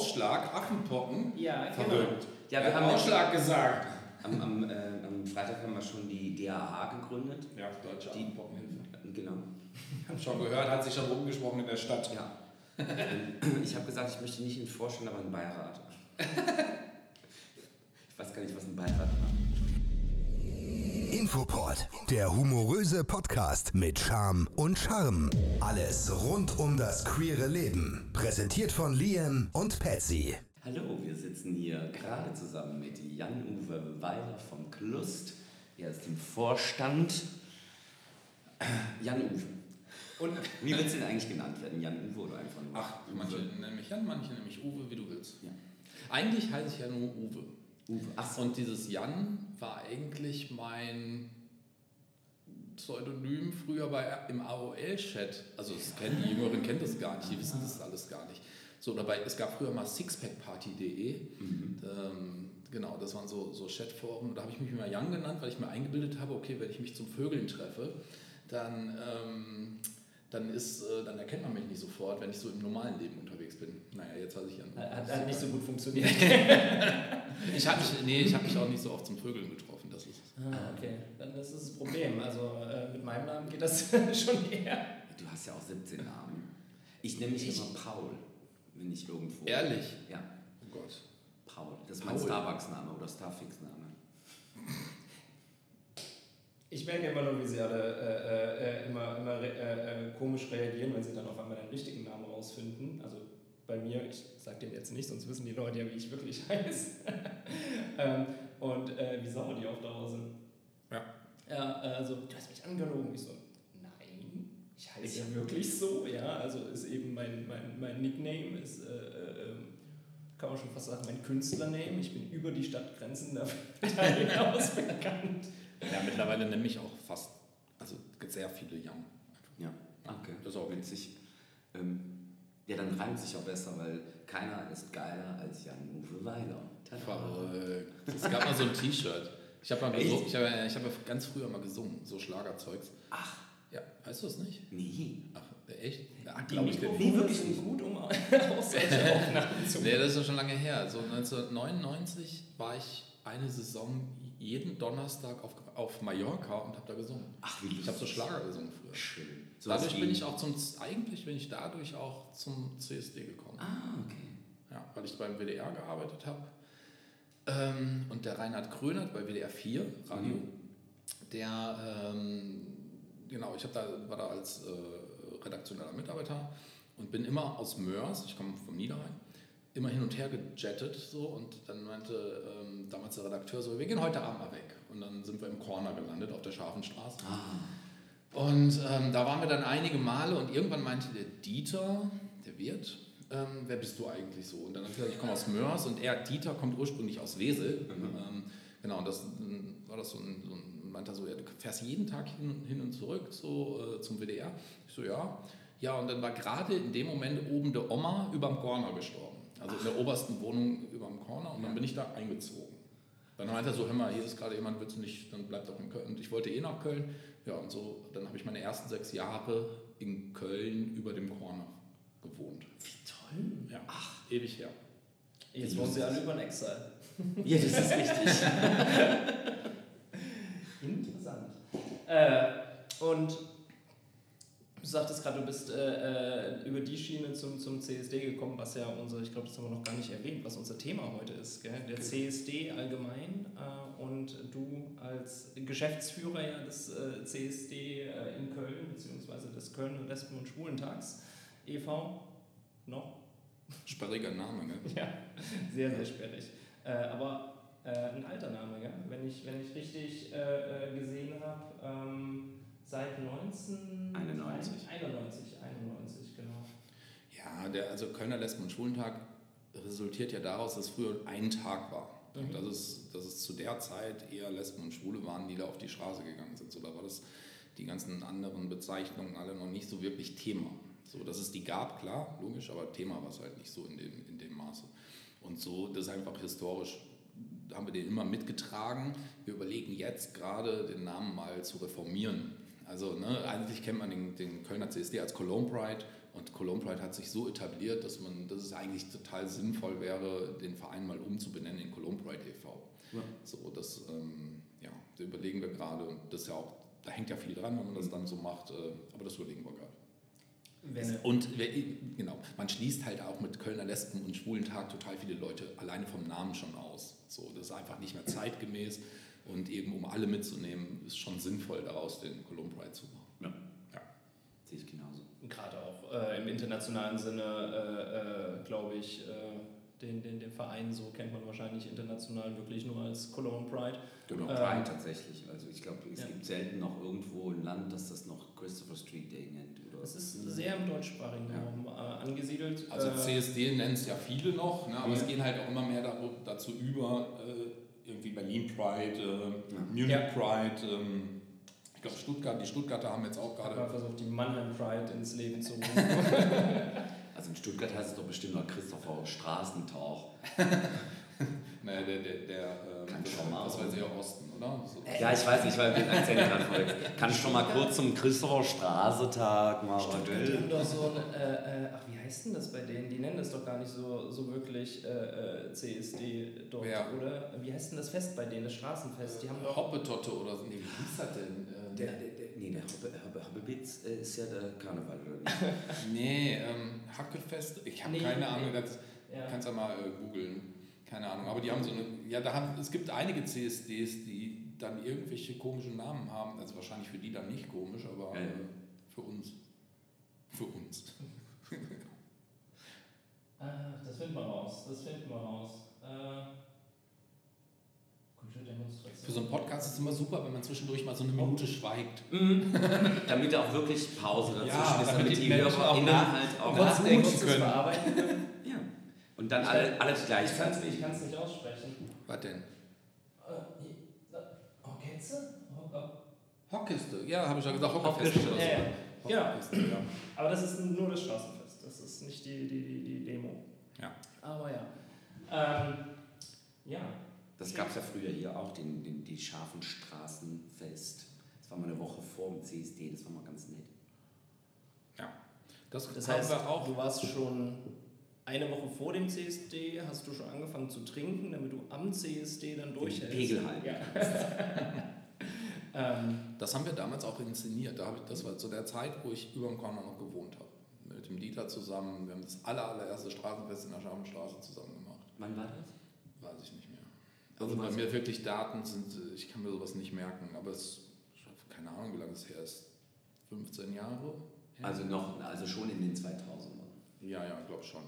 Ausschlag, Affenpocken, Ja, genau. verrückt. Ja, Er wir haben Ausschlag gesagt. Am, am, äh, am Freitag haben wir schon die DAH gegründet. Ja, Deutsche Die- Affenpockenhilfe. Genau. Ich habe schon gehört, hat sich schon rumgesprochen in der Stadt. Ja. ich habe gesagt, ich möchte nicht in den Vorstand, aber in den Beirat. ich weiß gar nicht, was ein Beirat macht. Infoport, der humoröse Podcast mit Charme und Charme. Alles rund um das queere Leben. Präsentiert von Liam und Patsy. Hallo, wir sitzen hier gerade zusammen mit Jan-Uwe Weiler vom Klust. Er ist im Vorstand. Jan-Uwe. Und Wie wird es denn eigentlich genannt werden? Jan-Uwe oder einfach nur? ach, manche nennen mich Jan, manche nennen mich Uwe, wie du willst. Ja. Eigentlich heiße ich ja nur Uwe. Uwe. Ach. Und dieses Jan war eigentlich mein Pseudonym früher bei, im AOL-Chat. Also das kennen die Jüngeren kennen das gar nicht, die wissen das alles gar nicht. So, dabei, es gab früher mal sixpackparty.de. Ähm, genau, das waren so, so Chatforen. Da habe ich mich immer Jan genannt, weil ich mir eingebildet habe, okay, wenn ich mich zum Vögeln treffe, dann, ähm, dann, ist, äh, dann erkennt man mich nicht sofort, wenn ich so im normalen Leben unterwegs bin. Naja, jetzt weiß ich Jan. Hat, hat nicht so gut funktioniert. Ich habe mich, nee, ich hab mich auch nicht so oft zum Vögeln getroffen. Das ist, Ah, okay. Dann ist es das Problem. Also äh, mit meinem Namen geht das schon eher. Du hast ja auch 17 Namen. Ich nenne mich Ich- immer Paul, wenn ich irgendwo. Ehrlich? Ja, Oh Gott. Paul. Das ist mein. Starbucks-Name oder Starfix-Name. Ich merke immer nur, wie sie alle äh, äh, immer, immer re äh, äh, komisch reagieren, wenn sie dann auf einmal den richtigen Namen rausfinden. Also bei mir, ich sage den jetzt nicht, sonst wissen die Leute ja, wie ich wirklich heiße. ähm, und äh, wie sauer die auch daraus sind. Ja. Ja, also, du hast mich angelogen. Ich so, nein, ich heiße ja wirklich so. Ja, also ist eben mein, mein, mein Nickname, ist, äh, äh, ähm, kann man schon fast sagen, mein Künstlername. Ich bin über die Stadtgrenzen da hinaus bekannt. Ja, mittlerweile nenne ich auch fast, also sehr viele Jan. Ja, okay. Das ist auch witzig. Ähm, ja, dann reimt sich auch besser, weil keiner ist geiler als Jan-Uwe Weiler. Verrückt. Es gab mal so ein T-Shirt. Ich habe gesungen, ich habe ich hab ja ganz früher mal gesungen, so Schlagerzeugs. Ach, Ja, weißt du es nicht? nee. Ach, echt? Ja, Die glaub ich dir. Mikrofone wirklich nicht. gut, um auch solche Aufnahmen zu Nee, das ist ja schon lange her. So 1999 war ich eine Saison jeden Donnerstag auf, auf Mallorca und habe da gesungen. Ach, wie Ich habe so Schlager gesungen früher. Schön. dadurch wie- bin ich auch zum, eigentlich bin ich dadurch auch zum CSD gekommen. Ah, okay. Ja, weil ich beim WDR gearbeitet habe. Ähm, und der Reinhard Krönert bei WDR 4 Radio, Mhm. der, ähm, genau, ich hab da, war da als äh, redaktioneller Mitarbeiter und bin immer aus Mörs, ich komme vom Niederrhein, immer hin und her gejettet so und dann meinte ähm, damals der Redakteur so, wir gehen heute Abend mal weg. Und dann sind wir im Corner gelandet auf der Scharfenstraße. Ah, Und ähm, da waren wir dann einige Male und irgendwann meinte der Dieter, der Wirt, ähm, wer bist du eigentlich so? Und dann habe ich gesagt, ich komme aus Mörs und er, Dieter, kommt ursprünglich aus Wesel. Ähm, genau, und das ähm, war das so ein, so ein meinte er so, ja, du fährst jeden Tag hin und, hin und zurück so äh, zum WDR. Ich so, ja. Ja, und dann war gerade in dem Moment oben der Oma überm Corner gestorben. Also in der obersten Wohnung überm Corner und dann bin ich da eingezogen. Dann meinte er so, hör mal, hier ist gerade jemand, willst du nicht, dann bleib doch in Köln. Und ich wollte eh nach Köln. Ja, und so, dann habe ich meine ersten sechs Jahre in Köln über dem Corner gewohnt. wie toll. Ja, Ach. ewig her. Jetzt wollen sie alle über den Exile. Ja, das ist richtig. Interessant. Äh, und du sagtest gerade, du bist äh, äh, über die Schiene zum, zum CSD gekommen, was ja unser, ich glaube, das haben wir noch gar nicht erwähnt, was unser Thema heute ist. Gell? Der CSD allgemein äh, und du als Geschäftsführer ja des äh, CSD äh, in Köln, beziehungsweise des Köln Lesben- und Schwulentags e.V. noch Sperriger Name, ne? ja, sehr, sehr sperrig. Äh, aber ein alter Name, gell? Wenn, ich, wenn ich richtig gesehen habe, ähm, seit 1991. 91, 91, genau. Ja, der, also Kölner Lesben- und Schwulentag resultiert ja daraus, dass früher ein Tag war. Mhm. Und dass es, dass es zu der Zeit eher Lesben und Schwule waren, die da auf die Straße gegangen sind. So, da war das die ganzen anderen Bezeichnungen alle noch nicht so wirklich Thema. So, dass es die gab, klar, logisch, aber Thema war es halt nicht so in dem, in dem Maße. Und so, das ist einfach historisch, haben wir den immer mitgetragen. Wir überlegen jetzt gerade, den Namen mal zu reformieren. Also ne, eigentlich kennt man den, den Kölner CSD als Cologne Pride Und Cologne Pride hat sich so etabliert, dass man, dass es eigentlich total sinnvoll wäre, den Verein mal umzubenennen in Cologne Pride e.V. Ja. So, das, ähm, ja, da überlegen wir gerade und das ist ja auch, da hängt ja viel dran, wenn man das dann so macht, äh, aber das überlegen wir gerade. Wenn, Und genau, man schließt halt auch mit Kölner Lesben und Schwulen Tag total viele Leute alleine vom Namen schon aus. So, das ist einfach nicht mehr zeitgemäß und eben um alle mitzunehmen, ist schon sinnvoll daraus den Cologne Pride zu machen. Ja. Ja. Sehe ich genauso. gerade auch äh, im internationalen Sinne, äh, äh, glaube ich, äh, den, den, den Verein so kennt man wahrscheinlich international wirklich nur als Cologne Pride. Genau, Ähm, Pride tatsächlich. Also ich glaube, es ja. gibt selten noch irgendwo ein Land, das das noch Christopher Street Day nennt. Oder Es ist sehr im deutschsprachigen Ja. Raum äh, angesiedelt. Also äh, CSD nennen es ja viele noch, ne, aber Ja. es gehen halt auch immer mehr dazu über, äh, irgendwie Berlin Pride, äh, Munich Ja. Pride, ähm, ich glaube Stuttgart, die Stuttgarter haben jetzt auch Ich habe gerade versucht, die Mannheim Pride ins Leben zu rufen. Also in Stuttgart heißt es doch bestimmt noch Christopher Straßentauch. Naja, der, der, der ähm, Kann das, schon mal. das war sehr Osten, oder? So. Ja, ich weiß nicht, weil wir Akzent gerade verwechselt. Kann ich schon mal kurz zum Christopher Straße-Tag mal was Die haben doch so ein, äh, äh, ach wie heißt denn das bei denen? Die nennen das doch gar nicht so, so wirklich äh, äh, CSD dort, Wer? oder? Wie heißt denn das Fest bei denen, das Straßenfest? Die haben doch... Hoppetotte oder so. Nee, wie hieß das denn? Ähm, Der, der, der, nee, der Hobbe- Hobbebitz äh, ist ja der Karneval, oder nicht? nee, ähm, Hackefest. Ich habe Nee, keine nee. Ahnung. Das Ja. kannst du ja mal äh, googeln. Keine Ahnung. Aber die haben so eine. Ja, da haben, es gibt einige CSDs, die dann irgendwelche komischen Namen haben. Also wahrscheinlich für die dann nicht komisch, aber Ja, ja. äh, für uns. Für uns. Ach, das finden wir raus, das finden wir raus. Äh. Für so einen Podcast ist es immer super, wenn man zwischendurch mal so eine Minute schweigt. damit auch wirklich Pause dazwischen Ja, ist, damit damit die die Menschen auch HörerInnen halt auch nach- nachdenken können. können. Und dann alle, alles Ich gleich. kann es ich nicht aussprechen. Was denn? Hier, äh, Orchester? Ho- äh, Hockkiste. Ja, habe ich ja gesagt. Hockefest. Ja, ja. Aber das ist nur das Straßenfest, das ist nicht die, die, die, Demo. Ja. Aber ja. Ähm, ja. Das gab es ja früher hier auch, den, den, die scharfen Straßenfest. Das war mal eine Woche vor dem CSD, das war mal ganz nett. ja. Das, Das haben heißt, wir auch. du warst schon eine Woche vor dem CSD, hast du schon angefangen zu trinken, damit du am CSD dann durchhältst. Pegel halten. Ja. ähm, Das haben wir damals auch inszeniert. Da ich, das war zu der Zeit, wo ich über dem Corner noch gewohnt habe. Mit dem Dieter zusammen. Wir haben das aller, allererste Straßenfest in der Scharfenstraße zusammen gemacht. Wann war das? Weiß ich nicht mehr. Also bei Irgendwas- mir wirklich Daten sind, ich kann mir sowas nicht merken, aber es, ich habe keine Ahnung, wie lange es her ist. 15 Jahre? her? Also noch, also schon in den 2000ern. Ja, ja, glaube schon.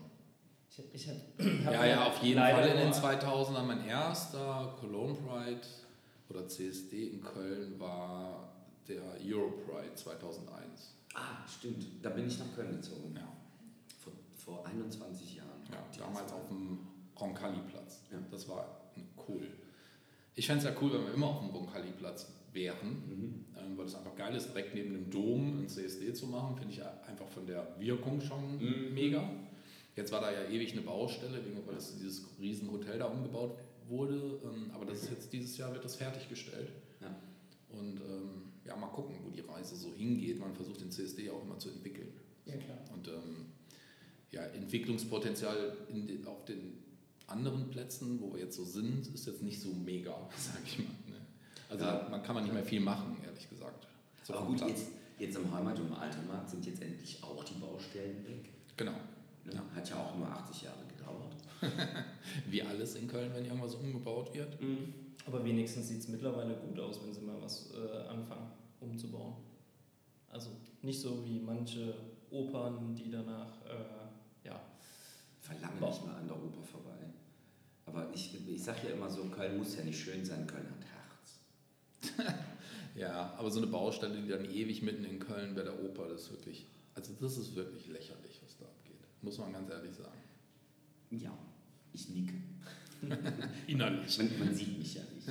Ich hab, ich hab, Ja, ja, auf jeden Fall in den nur- 2000ern. Mein erster Cologne Pride oder CSD in Köln war der Euro Pride 2001. Ah, stimmt. Da bin ich nach Köln gezogen. Ja, Vor, vor 21 Jahren. ja damals auf dem Roncalli-Platz. Ja. Das war cool. Ich fände es ja cool, wenn wir immer auf dem Roncalli-Platz wären, Mhm. ähm, weil es einfach geil ist, direkt neben dem Dom ein CSD zu machen. Finde ich einfach von der Wirkung schon Mhm. mega. Jetzt war da ja ewig eine Baustelle, wegen, weil das dieses riesen Hotel da umgebaut wurde. Ähm, aber das ist jetzt dieses Jahr wird das fertiggestellt. Ja. Und ähm, ja, mal gucken, wo die Reise so hingeht. Man versucht den CSD auch immer zu entwickeln. Ja, klar. Und ähm, ja, Entwicklungspotenzial in den, auf den anderen Plätzen, wo wir jetzt so sind, ist jetzt nicht so mega, sag ich mal. Ne? Also Ja. man kann man nicht mehr viel machen, ehrlich gesagt. So Aber gut, Platz. jetzt, jetzt im Heimat- und im Altermarkt sind jetzt endlich auch die Baustellen weg. Genau. Ne? Ja. Hat ja auch nur 80 Jahre gedauert. Wie alles in Köln, wenn irgendwas umgebaut wird. Aber wenigstens sieht es mittlerweile gut aus, wenn sie mal was äh, anfangen umzubauen. Also nicht so wie manche Opern, die danach, äh, ja, Verlange nicht mal an der Oper vorbei. Aber ich, ich sage ja immer so, Köln muss ja nicht schön sein, Köln hat Herz. Ja, aber so eine Baustelle, die dann ewig mitten in Köln bei der Oper, das ist wirklich, also das ist wirklich lächerlich. Muss man ganz ehrlich sagen. Ja, ich nicke. Innerlich. Man, man sieht mich ja nicht.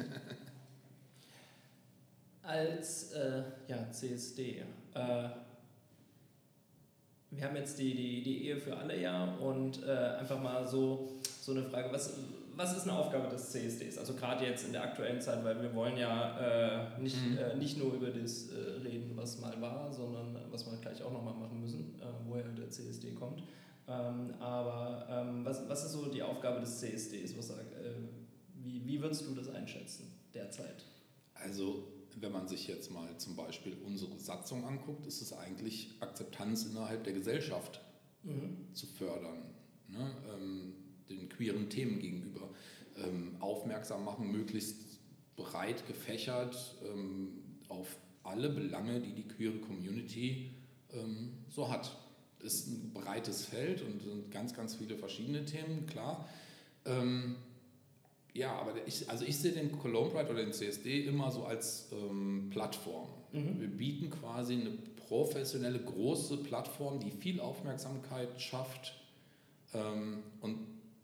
als äh, ja, CSD. Äh, wir haben jetzt die, die, die Ehe für alle ja und äh, einfach mal so so eine Frage, was, was ist eine Aufgabe des CSDs? Also gerade jetzt in der aktuellen Zeit, weil wir wollen ja äh, nicht, mhm. äh, nicht nur über das äh, reden, was mal war, sondern was wir gleich auch nochmal machen müssen, äh, woher der CSD kommt. Ähm, aber ähm, was, was ist so die Aufgabe des CSDs? Was, äh, wie, wie würdest du das einschätzen derzeit? Also wenn man sich jetzt mal zum Beispiel unsere Satzung anguckt, ist es eigentlich Akzeptanz innerhalb der Gesellschaft mhm. zu fördern. Ne? Ähm, den queeren Themen gegenüber ähm, aufmerksam machen, möglichst breit gefächert ähm, auf alle Belange, die die queere Community ähm, so hat. Ist ein breites Feld und sind ganz, ganz viele verschiedene Themen, klar. Ähm, ja, aber ich, also ich sehe den Cologne Pride oder den CSD immer so als ähm, Plattform. Mhm. Wir bieten quasi eine professionelle, große Plattform, die viel Aufmerksamkeit schafft. Ähm, und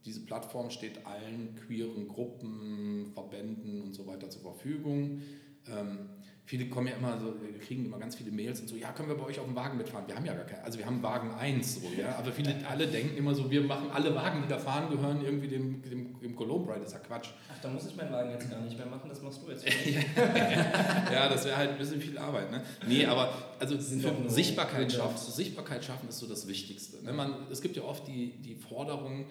diese Plattform steht allen queeren Gruppen, Verbänden und so weiter zur Verfügung. Ähm, viele kommen ja immer so, wir kriegen immer ganz viele Mails und so, ja, können wir bei euch auf dem Wagen mitfahren? Wir haben ja gar keinen, also wir haben Wagen 1, so, ja, aber viele, alle denken immer so, wir machen alle Wagen, die da fahren, gehören irgendwie dem, dem, dem Cologne Bride, das ist ja Quatsch. Ach, da muss ich meinen Wagen jetzt gar nicht mehr machen, das machst du jetzt. ja, das wäre halt ein bisschen viel Arbeit, ne? Nee, aber also Sichtbarkeit, schaffen, Sichtbarkeit schaffen ist so das Wichtigste. Ne? Man, es gibt ja oft die, die Forderung,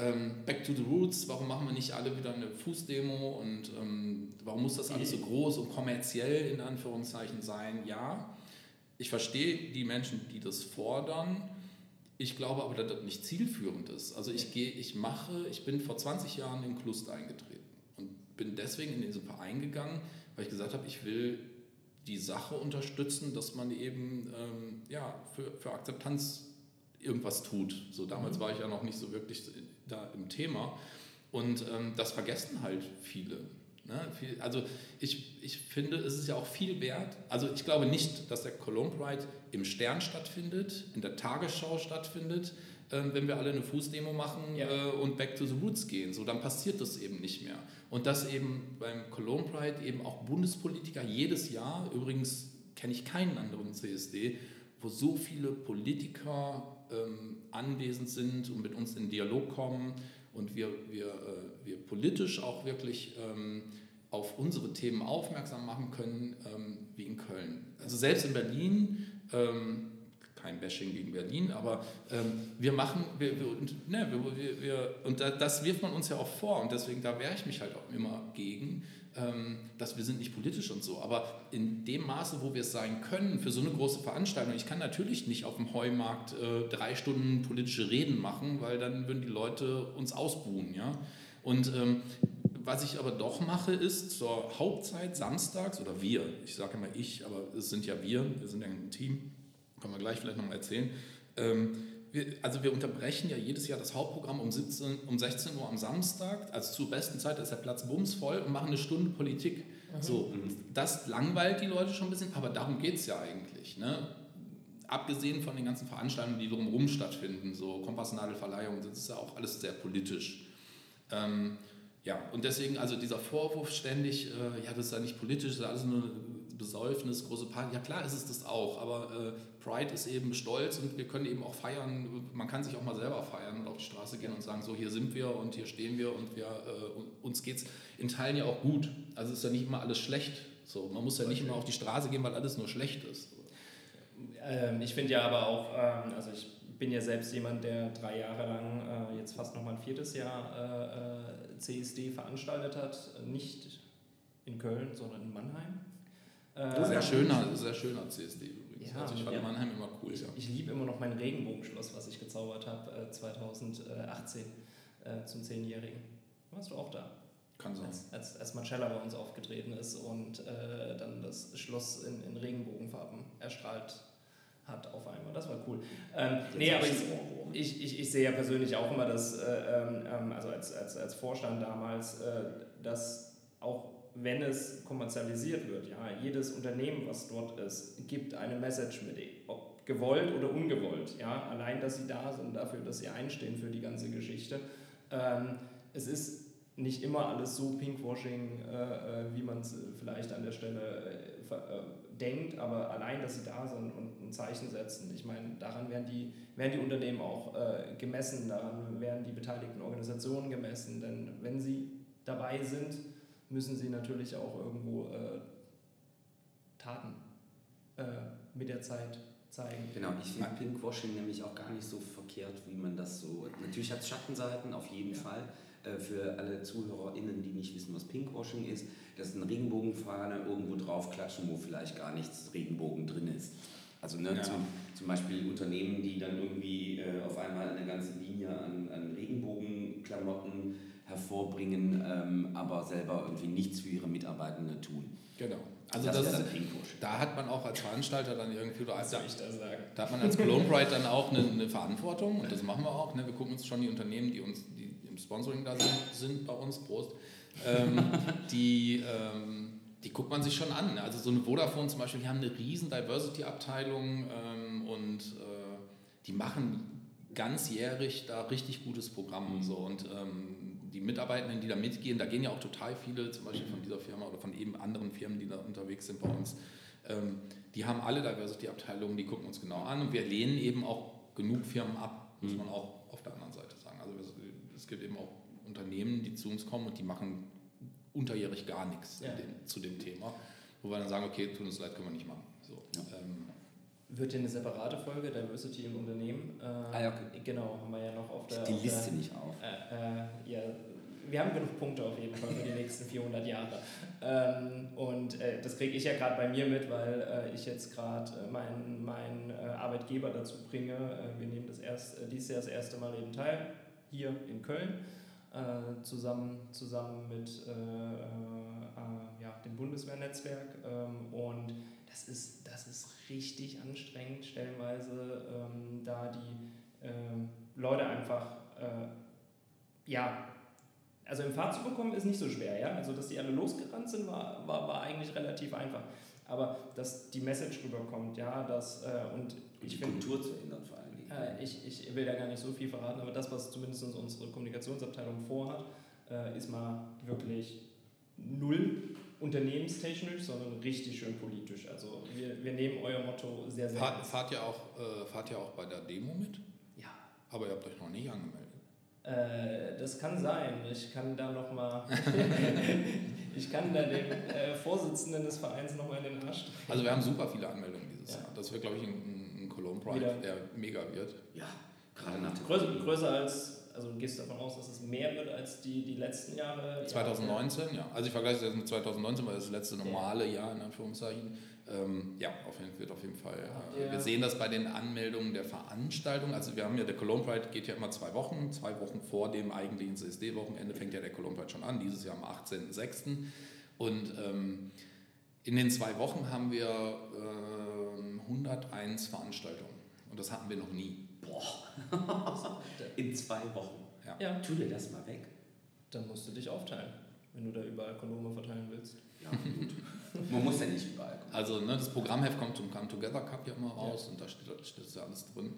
ähm, Back to the Roots, warum machen wir nicht alle wieder eine Fußdemo und ähm, warum muss das alles so groß und kommerziell in Anführungszeichen sein? Ja, ich verstehe die Menschen, die das fordern. Ich glaube aber, dass das nicht zielführend ist. Also ich gehe, ich mache, ich bin vor 20 Jahren in Klust eingetreten und bin deswegen in diesen Verein gegangen, weil ich gesagt habe, ich will die Sache unterstützen, dass man eben ähm, ja, für, für Akzeptanz irgendwas tut. So damals mhm. war ich ja noch nicht so wirklich da im Thema. Und ähm, das vergessen halt viele. Ne? Also ich, ich finde, es ist ja auch viel wert. Also ich glaube nicht, dass der Cologne Pride im Stern stattfindet, in der Tagesschau stattfindet, äh, wenn wir alle eine Fußdemo machen ja. äh, und back to the roots gehen. So, dann passiert das eben nicht mehr. Und dass eben beim Cologne Pride eben auch Bundespolitiker jedes Jahr, übrigens kenne ich keinen anderen CSD, wo so viele Politiker ähm, anwesend sind und mit uns in Dialog kommen und wir, wir, äh, wir politisch auch wirklich ähm, auf unsere Themen aufmerksam machen können, ähm, wie in Köln. Also selbst in Berlin, ähm, kein Bashing gegen Berlin, aber ähm, wir machen, wir, wir, ne, wir, wir, und das wirft man uns ja auch vor und deswegen da wehre ich mich halt auch immer gegen, dass wir sind nicht politisch und so, aber in dem Maße, wo wir es sein können für so eine große Veranstaltung, ich kann natürlich nicht auf dem Heumarkt äh, drei Stunden politische Reden machen, weil dann würden die Leute uns ausbuhen, ja. Und ähm, was ich aber doch mache, ist zur Hauptzeit samstags, oder wir, ich sage immer ich, aber es sind ja wir, wir sind ja ein Team, können wir gleich vielleicht nochmal erzählen, ähm, wir, also wir unterbrechen ja jedes Jahr das Hauptprogramm um, 17, um 16 Uhr am Samstag, also zur besten Zeit ist der Platz bumsvoll und machen eine Stunde Politik. Mhm. So, das langweilt die Leute schon ein bisschen, aber darum geht es ja eigentlich. Ne? Abgesehen von den ganzen Veranstaltungen, die drumherum stattfinden, so Kompassnadelverleihungen, das ist ja auch alles sehr politisch. Ähm, ja, und deswegen, also dieser Vorwurf ständig, äh, ja, das ist ja nicht politisch, das ist alles nur Besäufnis, große Party. Ja klar ist es das auch, aber äh, Pride ist eben stolz und wir können eben auch feiern, man kann sich auch mal selber feiern und auf die Straße gehen und sagen, so hier sind wir und hier stehen wir und wir, äh, uns geht es in Teilen ja auch gut. Also ist ja nicht immer alles schlecht. So, man muss ja nicht immer auf die Straße gehen, weil alles nur schlecht ist. Ähm, ich finde ja aber auch, ähm, also ich bin ja selbst jemand, der drei Jahre lang, äh, jetzt fast nochmal ein viertes Jahr äh, äh CSD veranstaltet hat, nicht in Köln, sondern in Mannheim. Äh, sehr schöner, sehr schöner CSD übrigens. Ja, also ich fand ja. Mannheim immer cool. Ich, ja. ich liebe immer noch mein Regenbogenschloss, was ich gezaubert habe äh, 2018 äh, zum 10-Jährigen. Warst du auch da? Kann sein. Als, als, als Marcella bei uns aufgetreten ist und äh, dann das Schloss in, in Regenbogenfarben erstrahlt hat auf einmal. Das war cool. Ähm, nee, aber ich, ich, ich, ich, sehe ja persönlich auch immer, dass, äh, ähm, ähm, also als, als, als Vorstand damals, äh, dass auch wenn es kommerzialisiert wird, ja, jedes Unternehmen, was dort ist, gibt eine Message mit, ob gewollt oder ungewollt. Ja, allein, dass sie da sind, dafür, dass sie einstehen für die ganze Geschichte. Ähm, es ist nicht immer alles so Pinkwashing, äh, äh wie man es vielleicht an der Stelle äh, äh, denkt, aber allein, dass sie da sind und ein Zeichen setzen, ich meine, daran werden die, werden die Unternehmen auch äh, gemessen, daran werden die beteiligten Organisationen gemessen, denn wenn sie dabei sind, müssen sie natürlich auch irgendwo äh, Taten äh, mit der Zeit zeigen. Genau, ich finde Pinkwashing nämlich auch gar nicht so verkehrt, wie man das so. Natürlich hat es Schattenseiten, auf jeden ja. Fall. Äh, für alle ZuhörerInnen, die nicht wissen, was Pinkwashing ist, das ist eine Regenbogenfahne irgendwo draufklatschen, wo vielleicht gar nichts Regenbogen drin ist. Also ne, ja. zum, zum, Beispiel Unternehmen, die dann irgendwie äh, auf einmal eine ganze Linie an, an Regenbogenklamotten hervorbringen, ähm, aber selber irgendwie nichts für ihre Mitarbeitenden tun. Genau. Also das, das ist, da hat man auch als Veranstalter dann irgendwie, oder als, da, da, hat man als Cologne Pride dann auch eine, eine, Verantwortung und das machen wir auch. Ne? Wir gucken uns schon die Unternehmen, die uns die im Sponsoring da sind, sind bei uns, Prost, ähm, die, ähm, die guckt man sich schon an. Also so eine Vodafone zum Beispiel, die haben eine riesen Diversity-Abteilung ähm, und äh, die machen ganzjährig da richtig gutes Programm. Mhm. So. Und ähm, die Mitarbeitenden, die da mitgehen, da gehen ja auch total viele, zum Beispiel von dieser Firma oder von eben anderen Firmen, die da unterwegs sind bei uns, ähm, die haben alle Diversity-Abteilungen, die gucken uns genau an und wir lehnen eben auch genug Firmen ab, muss mhm. man auch auf der anderen Seite sagen. Also es gibt eben auch Unternehmen, die zu uns kommen und die machen unterjährig gar nichts ja. dem, zu dem Thema, wo wir dann sagen, okay, tut uns leid, können wir nicht machen. Wird ja eine separate Folge, Diversity im Unternehmen. Äh, ah, ja, okay. Genau, haben wir ja noch auf der. Die Liste der, nicht auf. Äh, äh, ja, wir haben genug Punkte auf jeden Fall für die nächsten 400 Jahre. Ähm, und äh, das kriege ich ja gerade bei mir mit, weil äh, ich jetzt gerade äh, meinen mein, Arbeitgeber dazu bringe. wir nehmen das erst, dieses Jahr das erste Mal eben teil, hier in Köln, zusammen, zusammen mit ja, dem Bundeswehrnetzwerk. Ähm, und das ist, das ist richtig anstrengend, stellenweise ähm, da die ähm, Leute einfach, äh, ja, also im Fahrt zu bekommen ist nicht so schwer, ja. Also dass die alle losgerannt sind, war, war, war eigentlich relativ einfach. Aber dass die Message rüberkommt, ja, dass äh, und ich finde. Kultur zu ändern vor allen Dingen. Äh, ich, ich will da gar nicht so viel verraten, aber das, was zumindest unsere Kommunikationsabteilung vorhat, äh, ist mal wirklich null unternehmenstechnisch, sondern richtig schön politisch. Also wir, wir nehmen euer Motto sehr, sehr Fahrt, fahrt, ihr auch, äh, fahrt ihr auch bei der Demo mit? Ja. Aber ihr habt euch noch nicht angemeldet. Äh, das kann sein. Ich kann da noch mal, ich kann da den äh, Vorsitzenden des Vereins noch mal in den Arsch drehen. Also wir haben super viele Anmeldungen dieses ja. Jahr. Das wird, glaube ich, ein, ein Cologne Pride, Wieder. der mega wird. Ja, gerade nach größer, größer als also du gehst davon aus, dass es mehr wird als die, die letzten Jahre? 2019, ja. Also ich vergleiche das mit 2019, weil das, das letzte normale ja. Jahr in Anführungszeichen. Ähm, ja, auf jeden, wird auf jeden Fall. Äh, wir sehen das bei den Anmeldungen der Veranstaltung. Also wir haben ja, der Cologne Pride geht ja immer zwei Wochen. Zwei Wochen vor dem eigentlichen CSD-Wochenende fängt ja der Cologne Pride schon an, dieses Jahr am 18.06. Und ähm, in den zwei Wochen haben wir äh, 101 Veranstaltungen. Und das hatten wir noch nie. Boah. In zwei Wochen. Ja. ja. Tu dir das mal weg. Dann musst du dich aufteilen, wenn du da überall Kondome verteilen willst. Ja, gut. Man muss ja nicht überall. Kommen. Also ne, das Programmheft kommt zum Come Together Cup ja immer raus ja. und da steht, steht ja alles drin.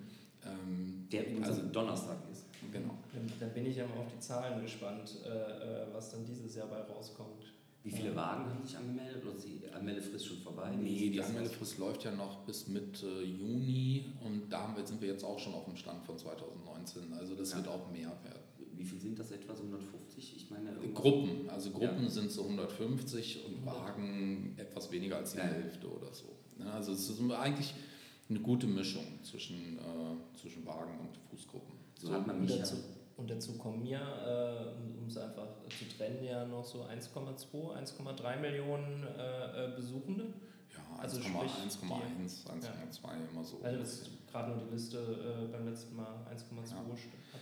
Ähm, Der übrigens also, Donnerstag ist. Genau. Dann, dann, bin ich ja mal auf die Zahlen gespannt, äh, äh was dann dieses Jahr bei rauskommt. Wie viele Wagen haben sich angemeldet oder ist die Anmeldefrist schon vorbei? Nee, die Anmeldefrist läuft ja noch bis Mitte Juni und da sind wir jetzt auch schon auf dem Stand von 2019. Also das ja. wird auch mehr werden. Wie viel sind das etwa? So 150? Ich meine, Gruppen. Also Gruppen ja. sind so 150 und Wagen etwas weniger als die ja. Hälfte oder so. Also es ist eigentlich eine gute Mischung zwischen, äh, zwischen Wagen und Fußgruppen. So, so hat man mich dazu. Und dazu kommen ja, äh, um es einfach zu trennen, ja noch so 1,2, 1,3 Millionen äh, äh, Besuchende. Ja, 1,1, also 1,1, 1,2 immer so. Also das ist gerade nur die Liste äh, beim letzten Mal 1,2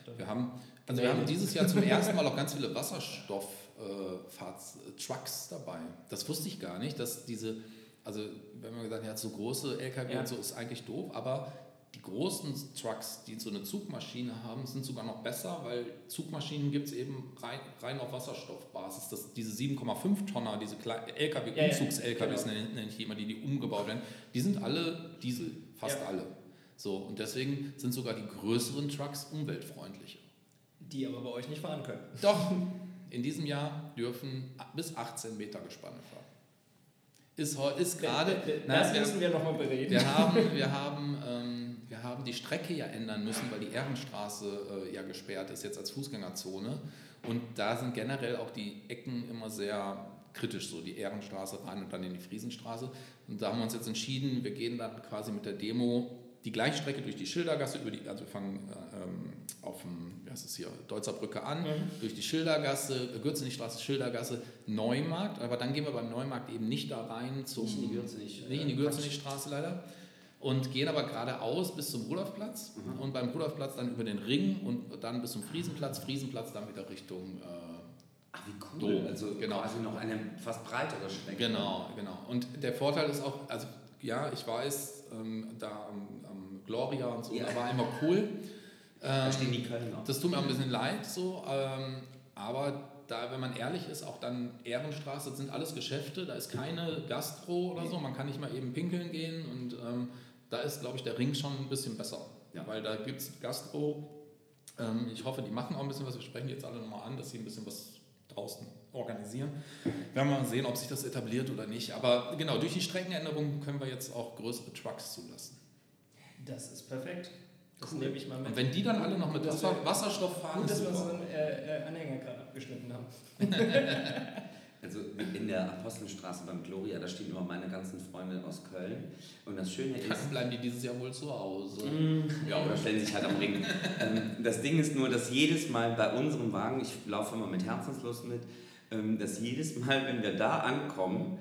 ja. Wir haben, also wir haben dieses Jahr zum ersten Mal auch ganz viele Wasserstoff-Trucks äh, dabei. Das wusste ich gar nicht, dass diese, also wenn man gesagt hat, so große LKW ja. und so ist eigentlich doof, aber die großen Trucks, die so eine Zugmaschine haben, sind sogar noch besser, weil Zugmaschinen gibt es eben rein, rein auf Wasserstoffbasis. Das, diese 7,5 Tonner, diese LKW, ja, Umzugs-LKWs ja, genau. nenne ich immer, die, die umgebaut werden, die sind alle Diesel, fast ja. alle. So, und deswegen sind sogar die größeren Trucks umweltfreundlicher. Die aber bei euch nicht fahren können. Doch, in diesem Jahr dürfen bis 18 Meter Gespanne fahren. Ist, ist gerade. Das wir- müssen wir nochmal bereden. wir haben, wir, haben, ähm, wir haben die Strecke ja ändern müssen, weil die Ehrenstraße äh, ja gesperrt ist, jetzt als Fußgängerzone. Und da sind generell auch die Ecken immer sehr kritisch, so die Ehrenstraße rein und dann in die Friesenstraße. Und da haben wir uns jetzt entschieden, wir gehen dann quasi mit der Demo die gleiche Strecke durch die Schildergasse, über die, also wir fangen äh, ähm, auf dem, wie heißt es hier, Deutzer Brücke an, durch die Schildergasse, äh, Gürzenigstraße, Schildergasse, Neumarkt, aber dann gehen wir beim Neumarkt eben nicht da rein zum Nicht in die Gürzenich, nicht in die äh, leider und gehen aber geradeaus bis zum Rudolfplatz und beim Rudolfplatz dann über den Ring und dann bis zum Friesenplatz, Friesenplatz dann wieder Richtung äh, Ach, wie cool. Dom, also genau. quasi noch eine fast breitere Strecke. Genau, genau. Und der Vorteil ist auch, also ja, ich weiß, ähm, da Gloria und so, Ja. da war immer cool. Ähm, stehen die Kölner. das tut mir auch ein bisschen leid, so, ähm, aber da, wenn man ehrlich ist, auch dann Ehrenstraße das sind alles Geschäfte, da ist keine Gastro oder so, man kann nicht mal eben pinkeln gehen und ähm, da ist, glaube ich, der Ring schon ein bisschen besser, Ja. weil da gibt es Gastro. Ähm, ich hoffe, die machen auch ein bisschen was, wir sprechen jetzt alle nochmal an, dass sie ein bisschen was draußen organisieren. Wir werden mal sehen, ob sich das etabliert oder nicht, aber genau, durch die Streckenänderung können wir jetzt auch größere Trucks zulassen. Das ist perfekt. Das Cool. nehme ich mal mit. Und wenn die dann alle noch mit Das Wasser, Wasserstoff fahren, Gut, dass wir einen äh, äh, Anhänger gerade abgeschnitten haben. Also in der Apostelstraße beim Gloria, da stehen immer meine ganzen Freunde aus Köln. Und das Schöne ist, Dann bleiben die dieses Jahr wohl zu Hause. Ja, oder stellen sich halt am Ring. ähm, das Ding ist nur, dass jedes Mal bei unserem Wagen, ich laufe immer mit Herzenslust mit, ähm, dass jedes Mal, wenn wir da ankommen,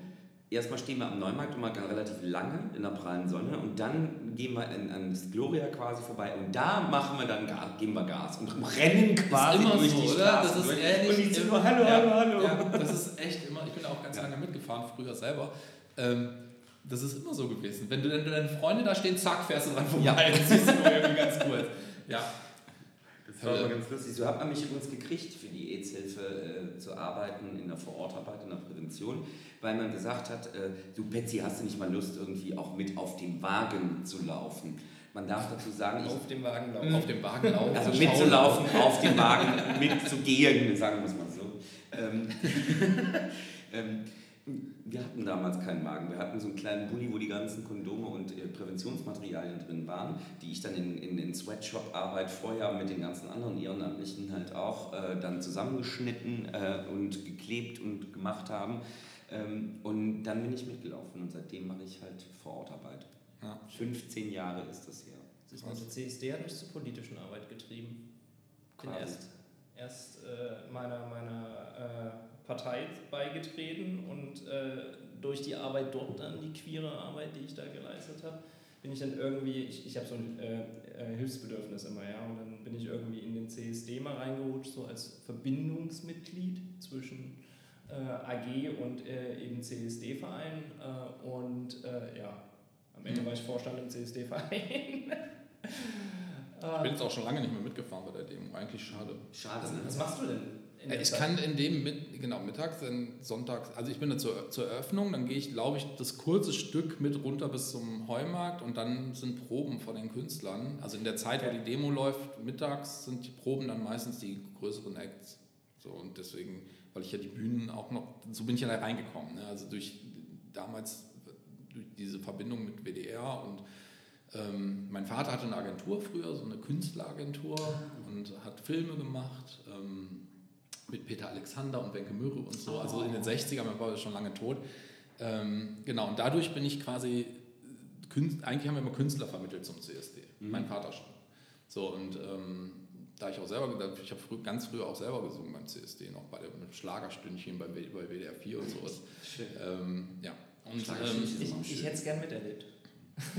erstmal stehen wir am Neumarkt immer relativ lange in der prallen Sonne und dann gehen wir in, an das Gloria quasi vorbei und da machen wir dann Gas, geben wir Gas und rennen quasi immer durch so, die oder? Straßen Das ist ehrlich und sind immer- nur, hallo, ja, hallo, hallo. Ja, das ist echt immer, ich bin auch ganz Ja. lange mitgefahren, früher selber. Ähm, das ist immer so gewesen. Wenn du, wenn deine Freunde da stehen, zack, fährst du dran vorbei. Ja. Das du nur irgendwie ganz kurz. Ja. Das war aber ganz lustig. So hat man mich übrigens gekriegt, für die AIDS-Hilfe äh, zu arbeiten, in der Vorortarbeit, in der Prävention, weil man gesagt hat, äh, du Betsy, hast du nicht mal Lust, irgendwie auch mit auf dem Wagen zu laufen? Man darf dazu sagen, ich, Auf dem Wagen laufen. Auf dem Wagen laufen. also mitzulaufen, auf dem Wagen mitzugehen, sagen wir es mal so. Ähm, ähm, wir hatten damals keinen Wagen. Wir hatten so einen kleinen Bulli, wo die ganzen Kondome und äh, Präventionsmaterialien drin waren, die ich dann in, in, in Sweatshop-Arbeit vorher mit den ganzen anderen Ehrenamtlichen halt auch äh, dann zusammengeschnitten äh, und geklebt und gemacht haben. Ähm, und dann bin ich mitgelaufen und seitdem mache ich halt Vorortarbeit. Ja. 15 Jahre ist das her. Das also CSD hat mich zur politischen Arbeit getrieben. Bin Quasi. erst, erst äh, meiner, meiner äh, Partei beigetreten und äh, durch die Arbeit dort dann, die queere Arbeit, die ich da geleistet habe, bin ich dann irgendwie, ich, ich habe so ein äh, äh, Hilfsbedürfnis immer, ja, und dann bin ich irgendwie in den CSD mal reingerutscht, so als Verbindungsmitglied zwischen äh, AG und äh, eben CSD-Verein äh, und äh, ja, am Ende war ich Vorstand im CSD-Verein. Ich bin jetzt auch schon lange nicht mehr mitgefahren bei der Demo. Eigentlich schade. Schade, ne? was machst du denn? Der Ich Zeit? kann in dem, mit, genau, mittags, dann sonntags, also ich bin da zur, zur Eröffnung, dann gehe ich, glaube ich, das kurze Stück mit runter bis zum Heumarkt und dann sind Proben von den Künstlern. Also in der Zeit, wo die Demo läuft, mittags sind die Proben dann meistens die größeren Acts. So, und deswegen, weil ich ja die Bühnen auch noch, so bin ich ja da reingekommen. Ne? Also durch damals, durch diese Verbindung mit WDR und ähm, mein Vater hatte eine Agentur früher, so eine Künstleragentur und hat Filme gemacht ähm, mit Peter Alexander und Wenke Mürre und so, also in den 60ern, mein Vater ist schon lange tot. Ähm, genau, und dadurch bin ich quasi, Künst, eigentlich haben wir immer Künstler vermittelt zum CSD, mein Vater schon. So, und ähm, da ich auch selber, ich habe früh, ganz früh auch selber gesungen beim CSD, noch bei dem Schlagerstündchen beim, W- bei WDR 4 und sowas. Schön. Ähm, ja, und ähm, ist Ich, ich hätte es gern miterlebt.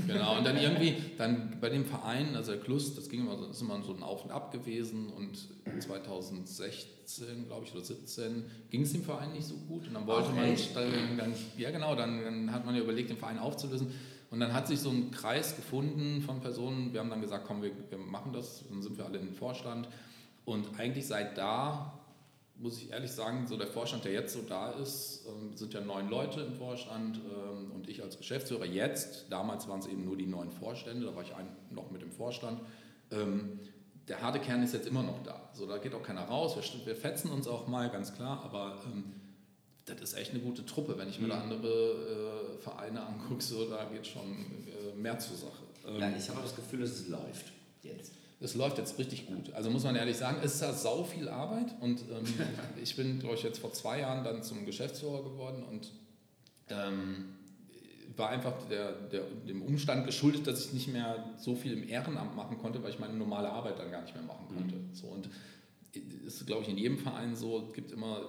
Genau, und dann irgendwie, dann bei dem Verein, also der Klus, das ging immer so, ist immer so ein Auf und Ab gewesen und 2016, glaube ich, oder 17 ging es dem Verein nicht so gut und dann wollte Ach, man, dann, dann, ja genau, dann, dann hat man ja überlegt, den Verein aufzulösen und dann hat sich so ein Kreis gefunden von Personen, wir haben dann gesagt, komm, wir, wir machen das, dann sind wir alle im Vorstand und eigentlich seit da muss ich ehrlich sagen, so der Vorstand, der jetzt so da ist, ähm, sind ja neun Leute im Vorstand ähm, und ich als Geschäftsführer jetzt, damals waren es eben nur die neun Vorstände, da war ich ein, noch mit im Vorstand. Ähm, der harte Kern ist jetzt immer noch da. So, da geht auch keiner raus. Wir, fetzen uns auch mal, ganz klar, aber das ist echt eine gute Truppe. Wenn ich mir da Mhm. andere äh, Vereine angucke, so, da geht schon äh, mehr zur Sache. Ja, ich habe das Gefühl, dass es läuft. Jetzt. Es läuft jetzt richtig gut. Also muss man ehrlich sagen, es ist ja sau viel Arbeit und ähm, ich bin, glaube ich, jetzt vor zwei Jahren dann zum Geschäftsführer geworden und ähm, war einfach der, der, dem Umstand geschuldet, dass ich nicht mehr so viel im Ehrenamt machen konnte, weil ich meine normale Arbeit dann gar nicht mehr machen konnte. So, und es ist, glaube ich, in jedem Verein so, es gibt immer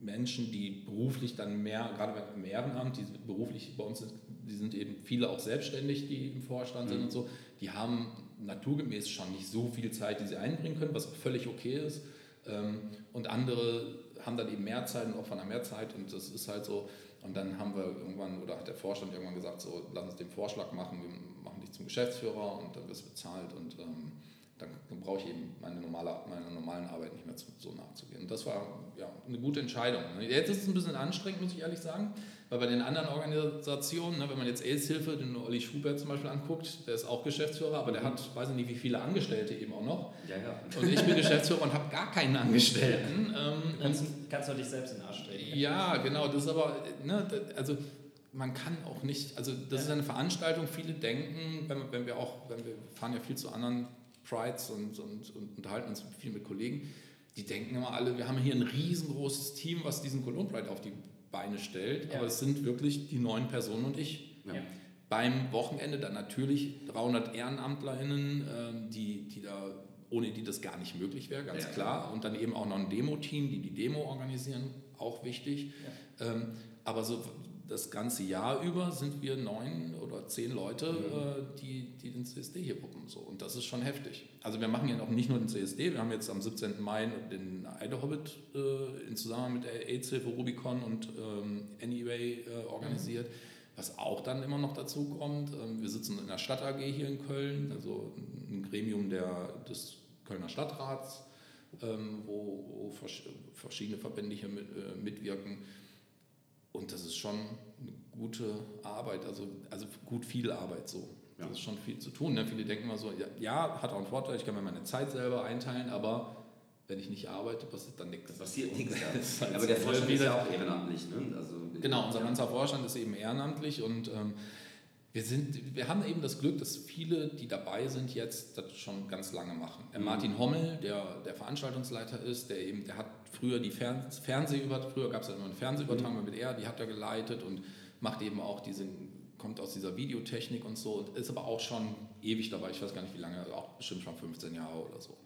Menschen, die beruflich dann mehr, gerade im Ehrenamt, die beruflich bei uns sind, die sind eben viele auch selbstständig, die im Vorstand sind Mhm. und so, die haben naturgemäß schon nicht so viel Zeit, die sie einbringen können, was auch völlig okay ist. Ähm, Und andere haben dann eben mehr Zeit und opfern dann mehr Zeit und das ist halt so. Und dann haben wir irgendwann, oder hat der Vorstand irgendwann gesagt, so, lass uns den Vorschlag machen, wir machen dich zum Geschäftsführer und dann wirst du bezahlt und ähm, dann, dann brauche ich eben meine, normale, meiner normalen Arbeit nicht mehr so nachzugehen. Und das war ja, eine gute Entscheidung. ne. Jetzt ist es ein bisschen anstrengend, muss ich ehrlich sagen, weil bei den anderen Organisationen, ne, wenn man jetzt AIDS-Hilfe, den Olli Schubert zum Beispiel anguckt, der ist auch Geschäftsführer, aber der hat, weiß ich nicht, wie viele Angestellte eben auch noch. Ja, ja. Und ich bin Geschäftsführer und habe gar keinen Angestellten. Ähm, Kannst, und kannst du dich selbst in den Arsch treten. ja, genau, das ist aber, ne, also man kann auch nicht, also das ist eine Veranstaltung, viele denken, wenn, wenn wir auch, wenn wir fahren ja viel zu anderen Prides und, und, und unterhalten uns viel mit Kollegen, die denken immer alle, wir haben hier ein riesengroßes Team, was diesen Cologne Pride auf die Beine stellt, Ja. aber es sind wirklich die neun Personen und ich. Ja. Beim Wochenende dann natürlich 300 EhrenamtlerInnen, ähm, die, die da, ohne die das gar nicht möglich wäre, ganz Ja. klar. Und dann eben auch noch ein Demo-Team, die die Demo organisieren, auch wichtig. Ähm, aber so das ganze Jahr über sind wir neun oder zehn Leute, äh, die, die den CSD hier wuppen. So. Und das ist schon heftig. Also wir machen ja auch nicht nur den CSD, wir haben jetzt am 17. Mai den Eide Hobbit äh, in Zusammenhang mit der AIDS-Hilfe Rubicon und ähm, Anyway äh, organisiert. Was auch dann immer noch dazu kommt, ähm, wir sitzen in der Stadt AG hier in Köln, also ein Gremium der, des Kölner Stadtrats, ähm, wo, wo versch- verschiedene Verbände hier mit, äh, mitwirken. Und das ist schon eine gute Arbeit, also, also gut viel Arbeit so. Ja. Das ist schon viel zu tun. Ne? Viele denken immer so, ja, ja, hat auch einen Vorteil, ich kann mir meine Zeit selber einteilen, aber wenn ich nicht arbeite, passiert dann nichts. Das passiert nichts da. halt Aber der Vorstand ist ja auch ehrenamtlich. Ne? Also, Genau, unser ganzer Vorstand ist eben ehrenamtlich und ähm, wir, sind, wir haben eben das Glück, dass viele, die dabei sind, jetzt das schon ganz lange machen. Mhm. Martin Hommel, der, der Veranstaltungsleiter ist, der eben, der hat früher die Fern Fernsehübertragung, früher gab es ja immer eine Fernsehübertragung mit er, die hat er geleitet und macht eben auch diese, kommt aus dieser Videotechnik und so und ist aber auch schon ewig dabei, ich weiß gar nicht wie lange, auch bestimmt schon 15 Jahre oder so.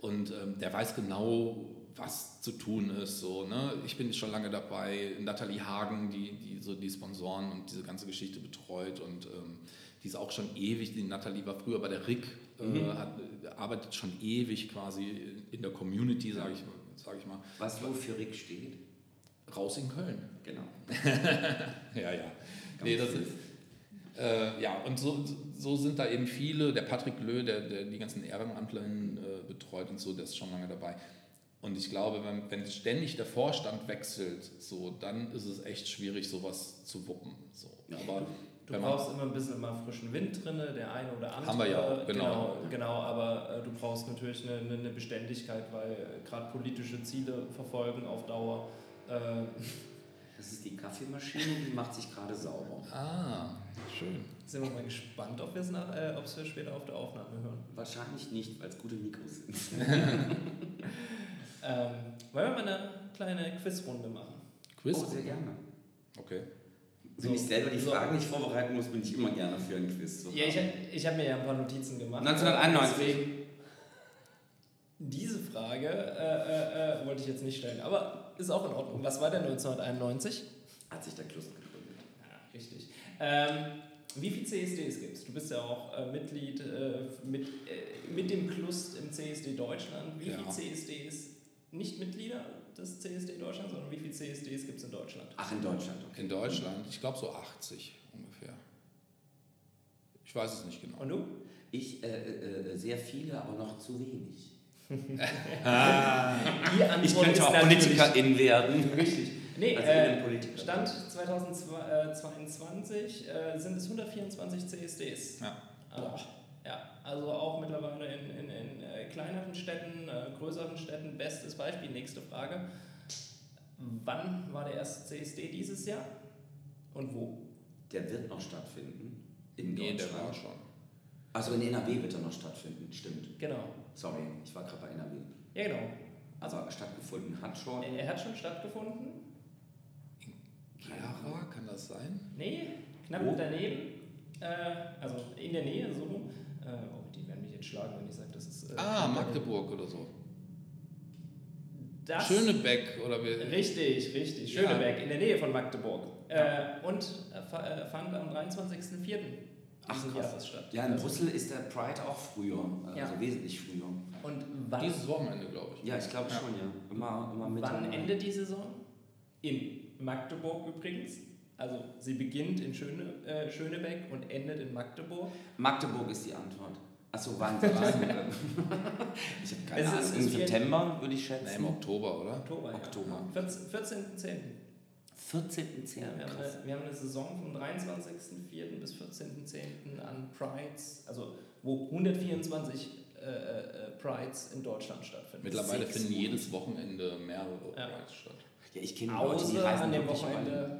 Und ähm, der weiß genau, was zu tun ist. So, ne? Ich bin schon lange dabei. Nathalie Hagen, die, die so die Sponsoren und diese ganze Geschichte betreut und ähm, die ist auch schon ewig. Die Nathalie war früher bei der RIC, äh, Mhm. hat, arbeitet schon ewig quasi in der Community, sage ich, sag ich mal. Du, wofür Rick steht? Raus in Köln. Genau. Ja, ja. Nee, das ist, äh, ja, und so, so sind da eben viele, der Patrick Löh, der, der die ganzen EhrenamtlerInnen äh, betreut und so, der ist schon lange dabei. Und ich glaube, wenn, wenn ständig der Vorstand wechselt, so, dann ist es echt schwierig, sowas zu wuppen. So. Aber Du man, brauchst immer ein bisschen mal frischen Wind drin, der eine oder andere. Haben wir ja auch, genau. Genau, genau aber äh, du brauchst natürlich eine, eine- Beständigkeit, weil äh, gerade politische Ziele verfolgen auf Dauer. Äh, Das ist die Kaffeemaschine, die macht sich gerade sauber. ah, schön. sind wir mal gespannt, ob wir es äh, wir später auf der Aufnahme hören. Wahrscheinlich nicht, weil es gute Mikros sind. Ähm, wollen wir mal eine kleine Quizrunde machen? Quiz? Oh, sehr gerne. Okay. Wenn So, ich selber die so. Fragen nicht vorbereiten muss, bin ich immer gerne für ein Quiz. zu Ja, ich, ich habe mir ja ein paar Notizen gemacht. 1991. Deswegen diese Frage äh, äh, äh, wollte ich jetzt nicht stellen, aber ist auch in Ordnung. Was war denn 1991? Hat sich der Klus gegründet. Ja, richtig. Ähm, wie viele CSDs gibt es? Du bist ja auch äh, Mitglied äh, mit, äh, mit dem Klust im CSD Deutschland. Wie Ja. viele CSDs, nicht Mitglieder des CSD Deutschland, sondern wie viele CSDs gibt es in Deutschland? Ach, in Deutschland, okay. In Deutschland, ich glaube so 80 ungefähr. Ich weiß es nicht genau. Und du? Ich, äh, äh, sehr viele, aber noch zu wenig. Die Ich könnte auch Politikerin werden. Richtig. Nee, Also äh, Innenpolitiker. Stand 2022 äh, sind es 124 CSDs. Ja. Ah, ja, also auch mittlerweile in, in, in äh, kleineren Städten, äh, größeren Städten. Bestes Beispiel, nächste Frage. Wann war der erste CSD dieses Jahr und wo? Der wird noch stattfinden. In Nee, der Deutschland. war schon. Also in NRW wird er noch stattfinden, stimmt. Genau. Sorry, ich war gerade bei NRW. Ja, genau. Also stattgefunden hat schon. Er hat schon stattgefunden. Gera, kann das sein? Nee, knapp Wo? daneben. Äh, also in der Nähe, so rum. Äh, oh, die werden mich jetzt schlagen, wenn ich sage, das ist. Äh, Ah, Magdeburg oder so. Das Schönebeck oder wie? Richtig, richtig. Ja. Schöneberg, in der Nähe von Magdeburg. Äh, und äh, fa- äh, fand am 23.04. Ach, krass. Statt. Ja, in Also- Brüssel ist der Pride auch früher, also Ja. wesentlich früher. Und wann, Dieses Wochenende, glaube ich. Ja, ich glaube Ja. schon, ja. Immer, immer mit. wann endet die Saison? In Magdeburg übrigens. Also sie beginnt in Schöne, äh, Schönebeck und endet in Magdeburg. Magdeburg ist die Antwort. Achso, wann? ich habe keine Es Ahnung. ist- Im September würde ich schätzen. im Oktober, oder? Oktober. Oktober. Ja. 14 14.10. 14.10. Ja, wir, haben eine, wir haben eine Saison vom 23.04. bis 14.10. an Prides, also wo 124 äh, äh, Prides in Deutschland stattfinden. Mittlerweile Sechs finden jedes Wochenende mehrere Ja. Prides statt. Ja, ich kenne Leute, die Außer reisen an dem. Wochenende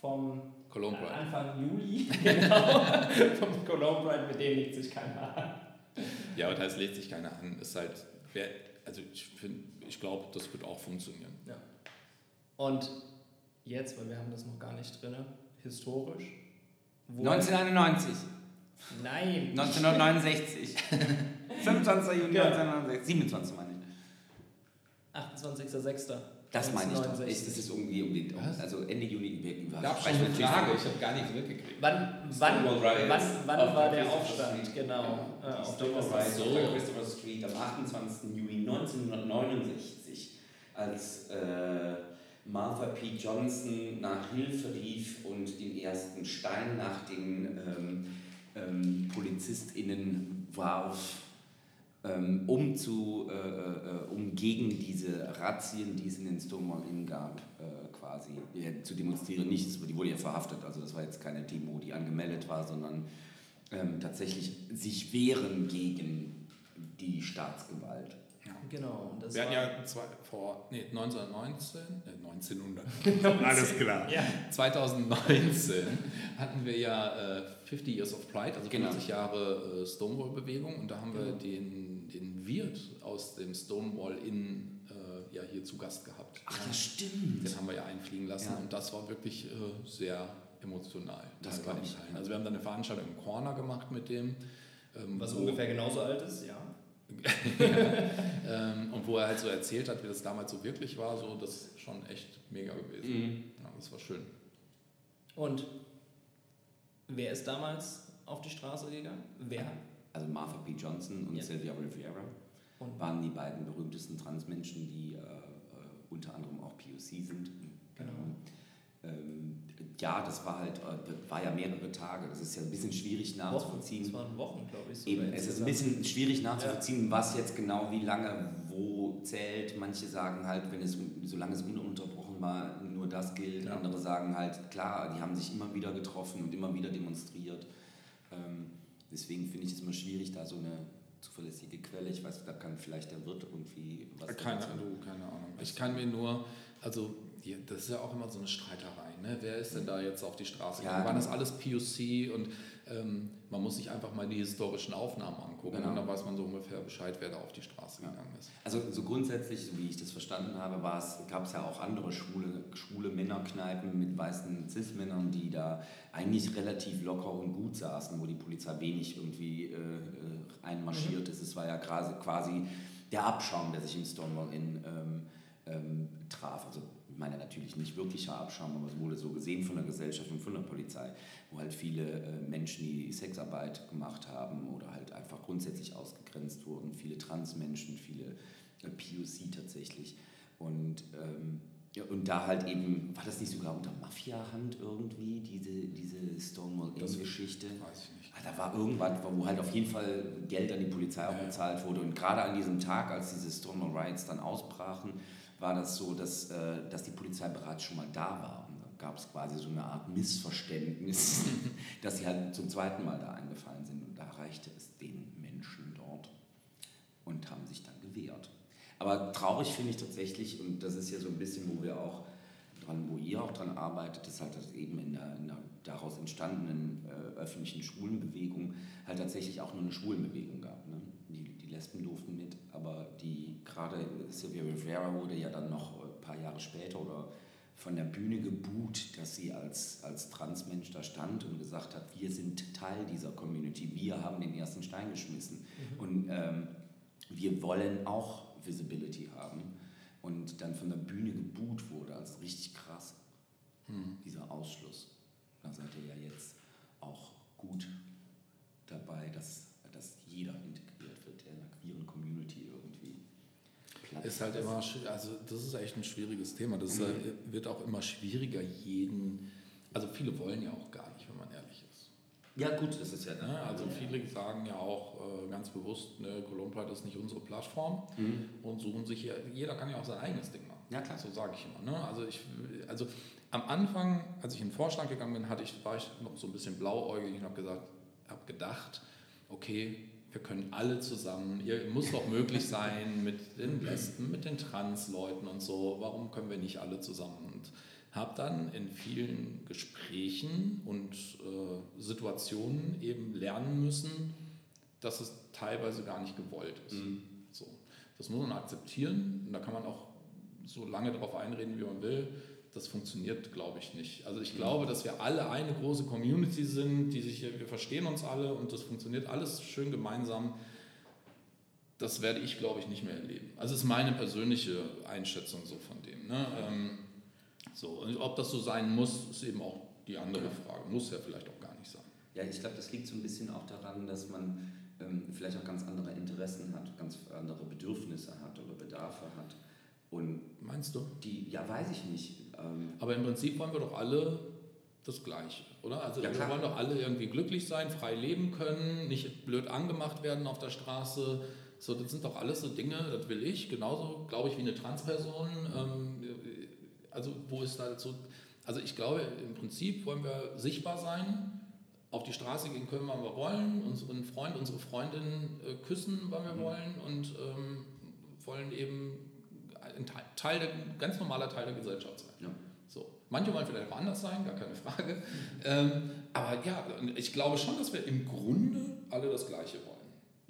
vom Cologne Pride. Anfang Juli, genau, vom Cologne Pride, mit dem legt sich keiner an. Ja, aber das lädt sich keiner an. Ist halt, wer, also ich finde, ich glaube, das wird auch funktionieren. Ja. Und jetzt, weil wir haben das noch gar nicht drin, historisch. wo- 1991, Nein. 1969, 25. Juni Ja. 1969, 27 meine ich. 28.06. Das meine ich doch. 1969. Ich, das ist irgendwie um Was? also Ende Juni. Wir Gab schon eine Frage, ich habe gar nichts mitgekriegt. Wann, wann, wann, wann auf war der Aufstand? Street. Genau. Die auf der Christopher Street. Christopher Street am 28. Juli 1969, als äh, Martha P. Johnson nach Hilfe rief und den ersten Stein nach den ähm, ähm, PolizistInnen warf, um, zu, äh, äh, um gegen diese Razzien, die es in den Stonewall Inn gab, äh, quasi äh, zu demonstrieren. Nicht, die wurde ja verhaftet, also das war jetzt keine Demo, die angemeldet war, sondern ähm, tatsächlich sich wehren gegen die Staatsgewalt. Genau. Und das Wir hatten war, ja zwei, vor nee, 1919, äh, 1900, alles klar. Ja. 2019 hatten wir ja äh, 50 Years of Pride, also Genau. 50 Jahre äh, Stonewall-Bewegung und da haben wir Genau. den, den Wirt aus dem Stonewall Inn äh, ja hier zu Gast gehabt. Ach ja, stimmt. Den haben wir ja einfliegen lassen Ja. und das war wirklich äh, sehr emotional. Das den ich, Teilen. ja. Also wir haben dann eine Veranstaltung im Corner gemacht mit dem. ähm, was ungefähr genauso alt ist, ja. ähm, und wo er halt so erzählt hat, wie das damals so wirklich war, so das ist schon echt mega gewesen. Mhm. Ja, das war schön. Und wer ist damals auf die Straße gegangen? Wer? Also Martha P. Johnson und Ja. Sylvia Rivera Und waren die beiden berühmtesten Transmenschen, die äh, äh, unter anderem auch POC sind. Genau. Ähm, ja, das war halt, äh, war ja mehrere Tage. Das ist ja ein bisschen schwierig nachzuvollziehen. Das waren Wochen, glaube ich. Eben, es ist ein bisschen schwierig nachzuvollziehen, was jetzt genau wie lange wo zählt. Manche sagen halt, wenn es solange es ununterbrochen war, nur das gilt. Ja. Andere sagen halt, klar, die haben sich immer wieder getroffen und immer wieder demonstriert. Ähm, deswegen finde ich es immer schwierig, da so eine zuverlässige Quelle. Ich weiß, da kann vielleicht der Wirt irgendwie was Keine, dazu- du, keine Ahnung. Ich kann mir nur, also das ist ja auch immer so eine Streiterei. Ne? Wer ist denn da jetzt auf die Straße Ja, gegangen? Waren das genau. alles POC und ähm, man muss sich einfach mal die historischen Aufnahmen angucken Genau. und dann weiß man so ungefähr Bescheid, wer da auf die Straße Ja. gegangen ist. Also so grundsätzlich, so wie ich das verstanden habe, gab es ja auch andere schwule, schwule Männerkneipen mit weißen Cis-Männern, die da eigentlich relativ locker und gut saßen, wo die Polizei wenig irgendwie äh, äh, einmarschiert ist. Es war ja quasi, quasi der Abschaum, der sich im Stonewall Inn ähm, ähm, traf. Also ich meine natürlich nicht wirklicher Abschaum, aber es wurde so gesehen von der Gesellschaft und von der Polizei, wo halt viele äh, Menschen, die Sexarbeit gemacht haben oder halt einfach grundsätzlich ausgegrenzt wurden, viele Transmenschen, viele äh, POC tatsächlich. Und, ähm, ja, und da halt eben, war das nicht sogar unter Mafia-Hand irgendwie, diese, diese Stonewall Das Inn-Geschichte? Weiß ich nicht. Ah, Da war irgendwas, wo halt auf jeden Fall Geld an die Polizei auch bezahlt wurde. Und gerade an diesem Tag, als diese Stonewall Riots dann ausbrachen, war das so, dass, äh, dass die Polizei bereits schon mal da war. Und dann gab es quasi so eine Art Missverständnis, dass sie halt zum zweiten Mal da eingefallen sind. Und da reichte es den Menschen dort und haben sich dann gewehrt. Aber traurig finde ich tatsächlich, und das ist ja so ein bisschen, wo wir auch dran, wo ihr auch dran arbeitet, ist halt dass eben in der, in der daraus entstandenen äh, öffentlichen Schwulenbewegung halt tatsächlich auch nur eine Schwulenbewegung gab. Ne? Lesben durften mit, aber die gerade Sylvia Rivera wurde ja dann noch ein paar Jahre später oder von der Bühne gebuht, dass sie als, als Transmensch da stand und gesagt hat, wir sind Teil dieser Community, wir haben den ersten Stein geschmissen mhm. und ähm, wir wollen auch Visibility haben und dann von der Bühne gebuht wurde, als richtig krass, mhm. dieser Ausschluss. Da seid ihr ja jetzt auch gut dabei, dass, dass jeder integriert wird, der in der queeren Community irgendwie Platz Ist halt immer, also das ist echt ein schwieriges Thema. Das mhm. wird auch immer schwieriger, jeden, also viele wollen ja auch gar nicht, wenn man ehrlich ist. Ja gut, das ist ja... Ne? Also viele sagen ja auch äh, ganz bewusst, ne, Columbia ist nicht unsere Plattform mhm. und suchen sich, ja, jeder kann ja auch sein eigenes Ding machen. Ja klar. So sage ich immer. Ne? Also ich, also am Anfang, als ich in den Vorstand gegangen bin, hatte ich, war ich noch so ein bisschen blauäugig und habe gesagt, habe gedacht, okay, wir können alle zusammen, ihr muss doch möglich sein mit den Lesben, mit den Trans-Leuten und so, warum können wir nicht alle zusammen? Und habe dann in vielen Gesprächen und äh, Situationen eben lernen müssen, dass es teilweise gar nicht gewollt ist. Mhm. So, das muss man akzeptieren und da kann man auch so lange darauf einreden, wie man will das funktioniert, glaube ich, nicht. Also ich glaube, dass wir alle eine große Community sind, die sich, wir verstehen uns alle und das funktioniert alles schön gemeinsam. Das werde ich, glaube ich, nicht mehr erleben. Also es ist meine persönliche Einschätzung so von dem. Ne? Ähm, so, und ob das so sein muss, ist eben auch die andere Frage. Muss ja vielleicht auch gar nicht sein. Ja, ich glaube, das liegt so ein bisschen auch daran, dass man ähm, vielleicht auch ganz andere Interessen hat, ganz andere Bedürfnisse hat oder Bedarfe hat. Und Meinst du? Die, ja, weiß ich nicht. Ähm, Aber im Prinzip wollen wir doch alle das Gleiche, oder? Also ja, wir wollen doch alle irgendwie glücklich sein, frei leben können, nicht blöd angemacht werden auf der Straße. So, das sind doch alles so Dinge, das will ich, genauso, glaube ich, wie eine Transperson. Ähm, also wo ist da so, also ich glaube, im Prinzip wollen wir sichtbar sein, auf die Straße gehen können, wann wir wollen, unseren Freund, unsere Freundin äh, küssen, wann wir mhm. wollen und ähm, wollen eben ein Teil, der, ganz normaler Teil der Gesellschaft sein. Ja. So. Manche wollen vielleicht auch anders sein, gar keine Frage. Ähm, aber ja, ich glaube schon, dass wir im Grunde alle das Gleiche wollen.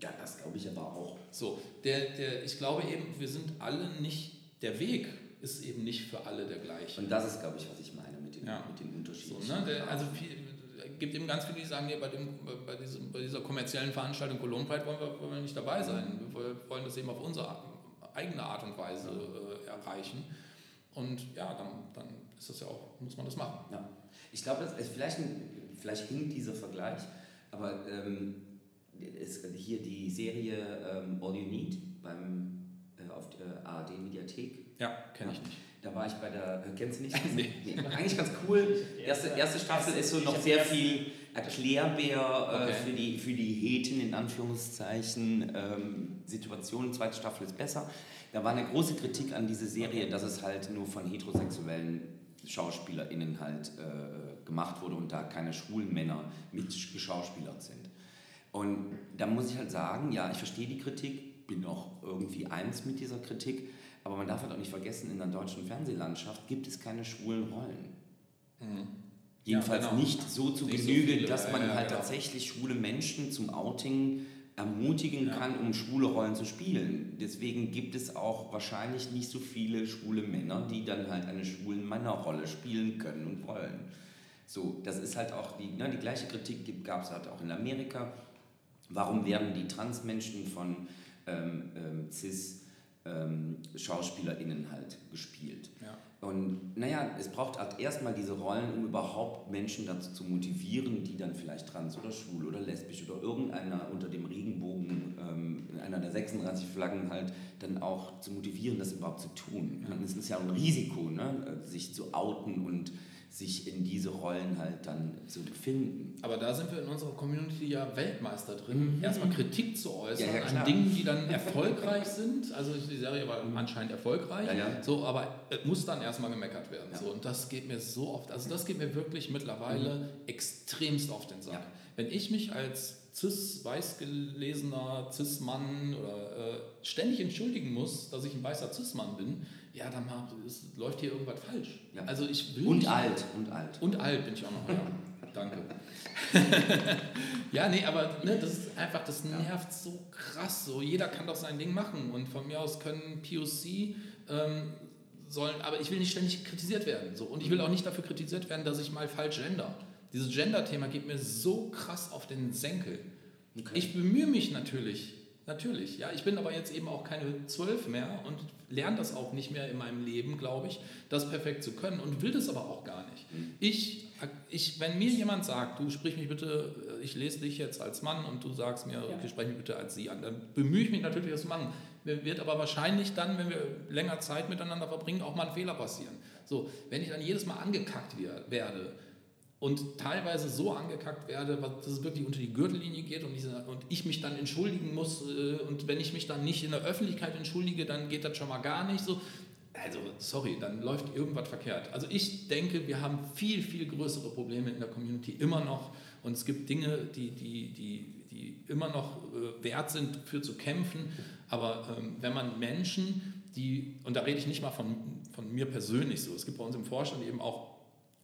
Ja, das glaube ich aber auch. So, der, der, ich glaube eben, wir sind alle nicht, der Weg ist eben nicht für alle der gleiche. Und das ist, glaube ich, was ich meine mit den, ja. mit den Unterschieden. So, ne, der, also es gibt eben ganz viele, die sagen, nee, bei, dem, bei, diesem, bei dieser kommerziellen Veranstaltung Cologne Pride wollen wir, wollen wir nicht dabei sein. Wir wollen das eben auf unsere eigene Art und Weise äh, erreichen. Und ja, dann, dann ist das ja auch, muss man das machen. Ja. Ich glaube, vielleicht, vielleicht hinkt dieser Vergleich, aber ähm, ist hier die Serie ähm, All You Need beim, äh, auf der ARD-Mediathek. Ja, kenne ich nicht. Da war ich bei der, äh, kennst du nicht? nee. nee. Eigentlich ganz cool. Erste, erste Staffel ist so noch sehr viel Erklärbär äh, okay. für, die, für die Heten in Anführungszeichen ähm, Situation. Zweite Staffel ist besser. Da war eine große Kritik an diese Serie, dass es halt nur von heterosexuellen SchauspielerInnen halt äh, gemacht wurde und da keine schwulen Männer mit geschauspielert sind. Und da muss ich halt sagen, ja, ich verstehe die Kritik, bin auch irgendwie eins mit dieser Kritik, aber man darf halt auch nicht vergessen, in der deutschen Fernsehlandschaft gibt es keine schwulen Rollen. Mhm. Jedenfalls ja, genau. nicht so zu nicht Genüge, so dass man ja, halt genau. tatsächlich schwule Menschen zum Outing ermutigen ja. kann, um schwule Rollen zu spielen. Deswegen gibt es auch wahrscheinlich nicht so viele schwule Männer, die dann halt eine schwulen Männerrolle spielen können und wollen. So, das ist halt auch die, ne, die gleiche Kritik gab es halt auch in Amerika. Warum werden die Transmenschen von ähm, ähm, Cis-SchauspielerInnen ähm, halt gespielt? Ja. Und naja, es braucht halt erstmal diese Rollen, um überhaupt Menschen dazu zu motivieren, die dann vielleicht trans oder schwul oder lesbisch oder irgendeiner unter dem Regenbogen, ähm, in einer der 36 Flaggen halt, dann auch zu motivieren, das überhaupt zu tun. Ja. Es ist ja ein Risiko, ne? sich zu outen und sich in diese Rollen halt dann zu befinden. Aber da sind wir in unserer Community ja Weltmeister drin, mhm. erstmal Kritik zu äußern ja, ja, an Dingen, die dann erfolgreich sind. Also die Serie war anscheinend erfolgreich, ja, so, aber es muss dann erstmal gemeckert werden. So. Und das geht mir so oft, also das geht mir wirklich mittlerweile mhm. extremst auf den Sack. Wenn ich mich als cis, weiß gelesener Cis-Mann oder äh, ständig entschuldigen muss, dass ich ein weißer Cis-Mann bin, ja, dann mal, es läuft hier irgendwas falsch. Ja. Also ich will Und nicht- alt, und alt. Und alt bin ich auch noch, ja. Danke. ja, nee, aber ne, das ist einfach, das nervt so krass. So, jeder kann doch sein Ding machen. Und von mir aus können POC ähm, sollen, aber ich will nicht ständig kritisiert werden. So. Und ich will auch nicht dafür kritisiert werden, dass ich mal falsch gender. Dieses Gender-Thema geht mir so krass auf den Senkel. Okay. Ich bemühe mich natürlich, natürlich. Ja, ich bin aber jetzt eben auch keine zwölf mehr und lerne das auch nicht mehr in meinem Leben, glaube ich, das perfekt zu können und will das aber auch gar nicht. Ich, ich, wenn mir jemand sagt, du sprich mich bitte, ich lese dich jetzt als Mann und du sagst mir, okay, sprech mich bitte als sie an, dann bemühe ich mich natürlich, das zu machen. Mir Wird aber wahrscheinlich dann, wenn wir länger Zeit miteinander verbringen, auch mal ein Fehler passieren. So, wenn ich dann jedes Mal angekackt werde, und teilweise so angekackt werde, dass es wirklich unter die Gürtellinie geht und, diese, und ich mich dann entschuldigen muss äh, und wenn ich mich dann nicht in der Öffentlichkeit entschuldige, dann geht das schon mal gar nicht so. Also, sorry, dann läuft irgendwas verkehrt. Also ich denke, wir haben viel, viel größere Probleme in der Community immer noch und es gibt Dinge, die, die, die, die immer noch äh, wert sind, für zu kämpfen. Aber ähm, wenn man Menschen, die, und da rede ich nicht mal von, von mir persönlich so, es gibt bei uns im Vorstand eben auch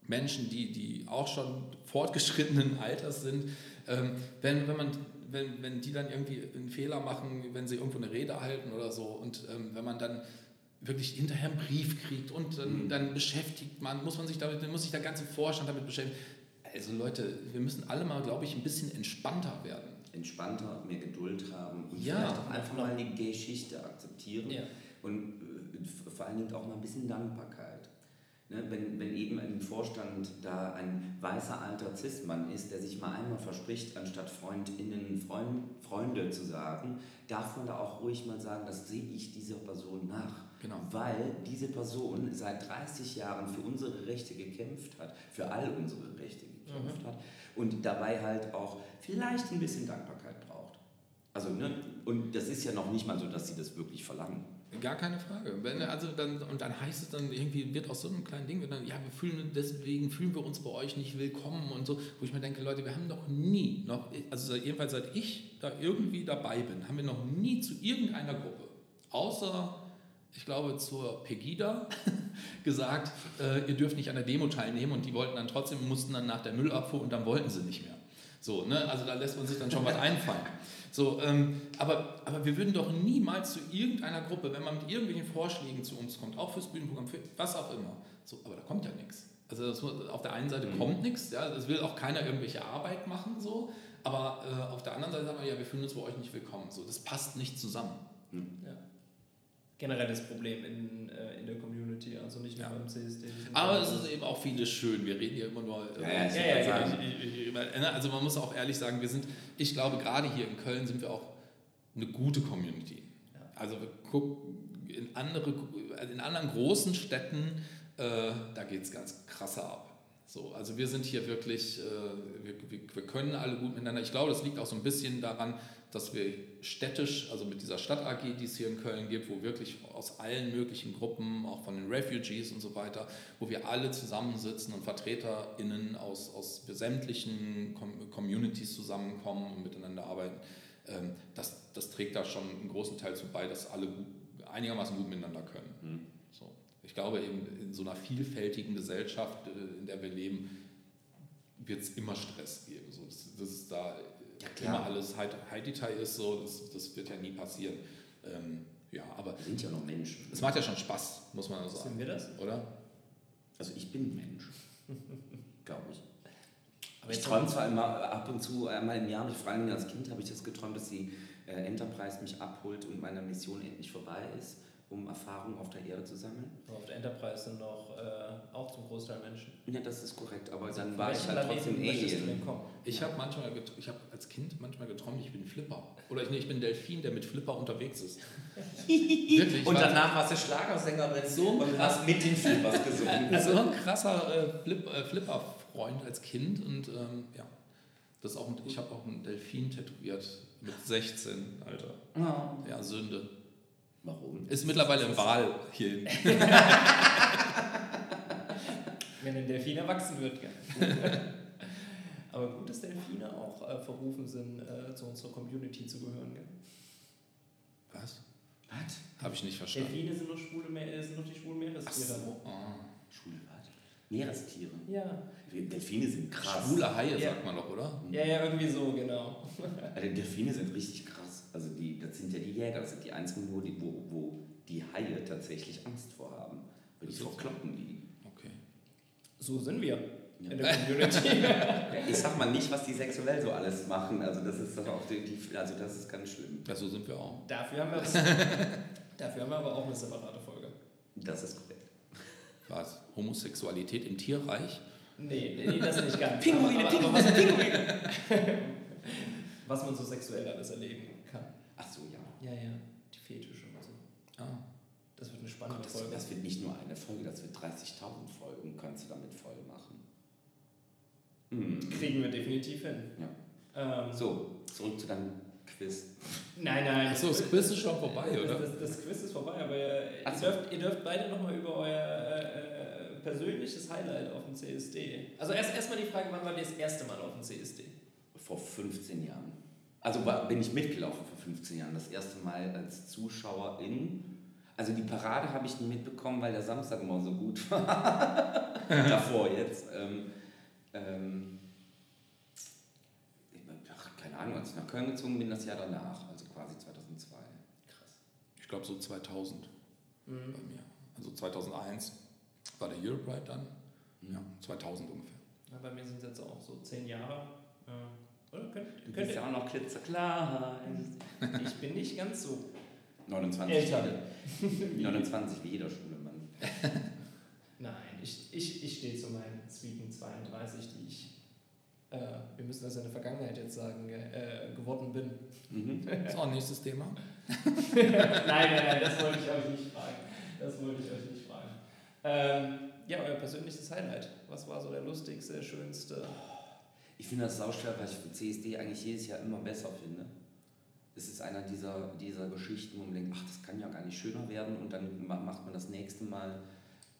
Menschen, die, die auch schon fortgeschrittenen Alters sind, ähm, wenn, wenn, man, wenn, wenn die dann irgendwie einen Fehler machen, wenn sie irgendwo eine Rede halten oder so und ähm, wenn man dann wirklich hinterher einen Brief kriegt und dann, dann beschäftigt man, muss man sich damit, dann muss sich der ganze Vorstand damit beschäftigen. Also Leute, wir müssen alle mal, glaube ich, ein bisschen entspannter werden. Entspannter, mehr Geduld haben und Ja, vielleicht auch einfach mal eine Geschichte akzeptieren Ja. und äh, vor allen Dingen auch mal ein bisschen Dankbarkeit. Ne, wenn, wenn eben im Vorstand da ein weißer alter Cis-Mann ist, der sich mal einmal verspricht, anstatt FreundInnen Freund, Freunde zu sagen, darf man da auch ruhig mal sagen, das sehe ich dieser Person nach. Genau. Weil diese Person seit 30 Jahren für unsere Rechte gekämpft hat, für all unsere Rechte gekämpft hat und dabei halt auch vielleicht ein bisschen Dankbarkeit braucht. Also, ne, und das ist ja noch nicht mal so, dass sie das wirklich verlangen. Gar keine Frage. Wenn, also dann, und dann heißt es dann irgendwie, wird aus so einem kleinen Ding, dann, ja, wir fühlen, deswegen fühlen wir uns bei euch nicht willkommen und so, wo ich mir denke, Leute, wir haben noch nie, noch, also jedenfalls seit ich da irgendwie dabei bin, haben wir noch nie zu irgendeiner Gruppe, außer, ich glaube, zur Pegida, gesagt, äh, ihr dürft nicht an der Demo teilnehmen und die wollten dann trotzdem, mussten dann nach der Müllabfuhr und dann wollten sie nicht mehr. So, ne? Also da lässt man sich dann schon was einfallen. So, ähm, aber, aber wir würden doch niemals zu irgendeiner Gruppe, wenn man mit irgendwelchen Vorschlägen zu uns kommt, auch fürs Bühnenprogramm, für was auch immer, so, aber da kommt ja nichts. Also das, auf der einen Seite kommt nichts, ja, es will auch keiner irgendwelche Arbeit machen, so, aber äh, auf der anderen Seite sagen wir, ja, wir fühlen uns bei euch nicht willkommen. So, das passt nicht zusammen. Ja. Generelles Problem in, äh, in der Community, also nicht nur Ja. beim CSD. Aber es ist eben auch vieles schön. Wir reden hier immer nur. Ja, ja, Ja, ja, Also man muss auch ehrlich sagen, wir sind, ich glaube, gerade hier in Köln sind wir auch eine gute Community. Ja. Also wir gucken in, andere, in anderen großen Städten, äh, da geht es ganz krasser ab. So, also wir sind hier wirklich, äh, wir, wir können alle gut miteinander. Ich glaube, das liegt auch so ein bisschen daran, dass wir städtisch, also mit dieser Stadt AG, die es hier in Köln gibt, wo wirklich aus allen möglichen Gruppen, auch von den Refugees und so weiter, wo wir alle zusammensitzen und VertreterInnen aus, aus sämtlichen Com Communities zusammenkommen und miteinander arbeiten, ähm, das, das trägt da schon einen großen Teil zu bei, dass alle gut, einigermaßen gut miteinander können. Hm. So. Ich glaube, eben in so einer vielfältigen Gesellschaft, äh, in der wir leben, wird es immer Stress geben. So, das, das ist da Ja, klar. immer alles High, High Detail ist, so, das, das wird ja nie passieren. Ähm, ja, aber wir sind ja noch Menschen. es macht ja schon Spaß, muss man Sind sagen. wir das? Oder? Also ich bin ein Mensch. Glaube ich. Aber Ich träume zwar immer ab und zu einmal im Jahr, vor allem als Kind habe ich das geträumt, dass die äh, Enterprise mich abholt und meine Mission endlich vorbei ist, um Erfahrungen auf der Erde zu sammeln. auf der Enterprise sind noch äh, auch zum Großteil Menschen. Ja, das ist korrekt, aber dann Von war ich halt trotzdem Alien. Ich habe manchmal, ich habe als Kind manchmal geträumt, ich bin Flipper. Oder ich, nee, ich bin Delfin, der mit Flipper unterwegs ist. Wirklich. Und danach warst du Schlagersängerin So und hast mit den Flippers gesungen. so ein krasser äh, Flip, äh, Flipper-Freund als Kind und ähm, ja, das ist auch ein, ich habe auch einen Delfin tätowiert mit 16, Alter. Oh. Ja, Sünde. Warum? Ist mittlerweile im Wal hier. Wenn ein Delfin erwachsen wird, gell? Aber gut, dass Delfine auch äh, verrufen sind, äh, zu unserer Community zu gehören. Gell? Was? Was? Habe ich nicht verstanden. Delfine sind doch, schwule äh, sind doch die schwulen Meerestiere. so. Ah. Schwule was? Meerestiere. Ja. Delfine sind krass. Schwule Haie, Ja. sagt man doch, oder? ja, ja, irgendwie so, genau. Also Delfine sind richtig krass. Also die, das sind ja die Jäger, das sind die einzigen, wo die, wo, wo die Haie tatsächlich Angst vor haben. Weil die verkloppen die. Okay. So sind wir Ja. in der Community. Ich sag mal nicht, was die sexuell so alles machen. Also das ist doch auch die, die also das ist ganz schlimm. Ja, so sind wir auch. dafür, haben wir dafür haben wir aber auch eine separate Folge. Das ist korrekt. Was? Homosexualität im Tierreich? Nee, nee, das nicht ganz. Pinguine, aber, aber, aber Pinguine, was, was man so sexuell alles erleben kann. Ach so, ja. Ja, ja, die Fetische und so. Ah. Das wird eine spannende Das, Folge. das wird nicht nur eine Folge, das wird 30.000 Folgen, kannst du damit voll machen. Mhm. Kriegen wir definitiv hin. Ja. Ähm, So, zurück zu deinem Quiz. Nein, nein. Achso, das Quiz ist schon vorbei, das, oder? Das, das Quiz ist vorbei, aber ihr, ihr, so. dürft, ihr dürft beide nochmal über euer äh, persönliches Highlight auf dem CSD. Also erst erstmal die Frage, wann war ihr das erste Mal auf dem CSD? Vor 15 Jahren. Also war, bin ich mitgelaufen 15 Jahren, das erste Mal als Zuschauerin. Also die Parade habe ich nie mitbekommen, weil der Samstag immer so gut war. Davor jetzt. Ähm, ähm, ach, keine Ahnung, als ich nach Köln gezogen bin, das Jahr danach, also quasi 2002. Krass. Ich glaube so 2000 Mhm. bei mir. Also 2001 war der Europe Ride dann. Mhm. Ja, 2000 ungefähr. Ja, bei mir sind es jetzt auch so zehn Jahre. Äh, oder? Könnt, Du könnt bist ihr, ja auch noch klitzeklar. ich bin nicht ganz so 29. älter. 29 wie jeder Schulemann. Nein, ich, ich, ich stehe zu meinen Zwiegen 32, die ich, äh, wir müssen das in der Vergangenheit jetzt sagen, äh, geworden bin. Mhm. Ist auch ein nächstes Thema. nein, nein, nein, das wollte ich euch nicht fragen. Das wollte ich euch nicht fragen. Ähm, ja, euer persönliches Highlight. Was war so der lustigste, schönste? Ich finde das sauschwer, weil ich CSD eigentlich jedes Jahr immer besser finde. Es ist einer dieser, dieser Geschichten, wo man denkt, ach, das kann ja gar nicht schöner werden und dann ma- macht man das nächste Mal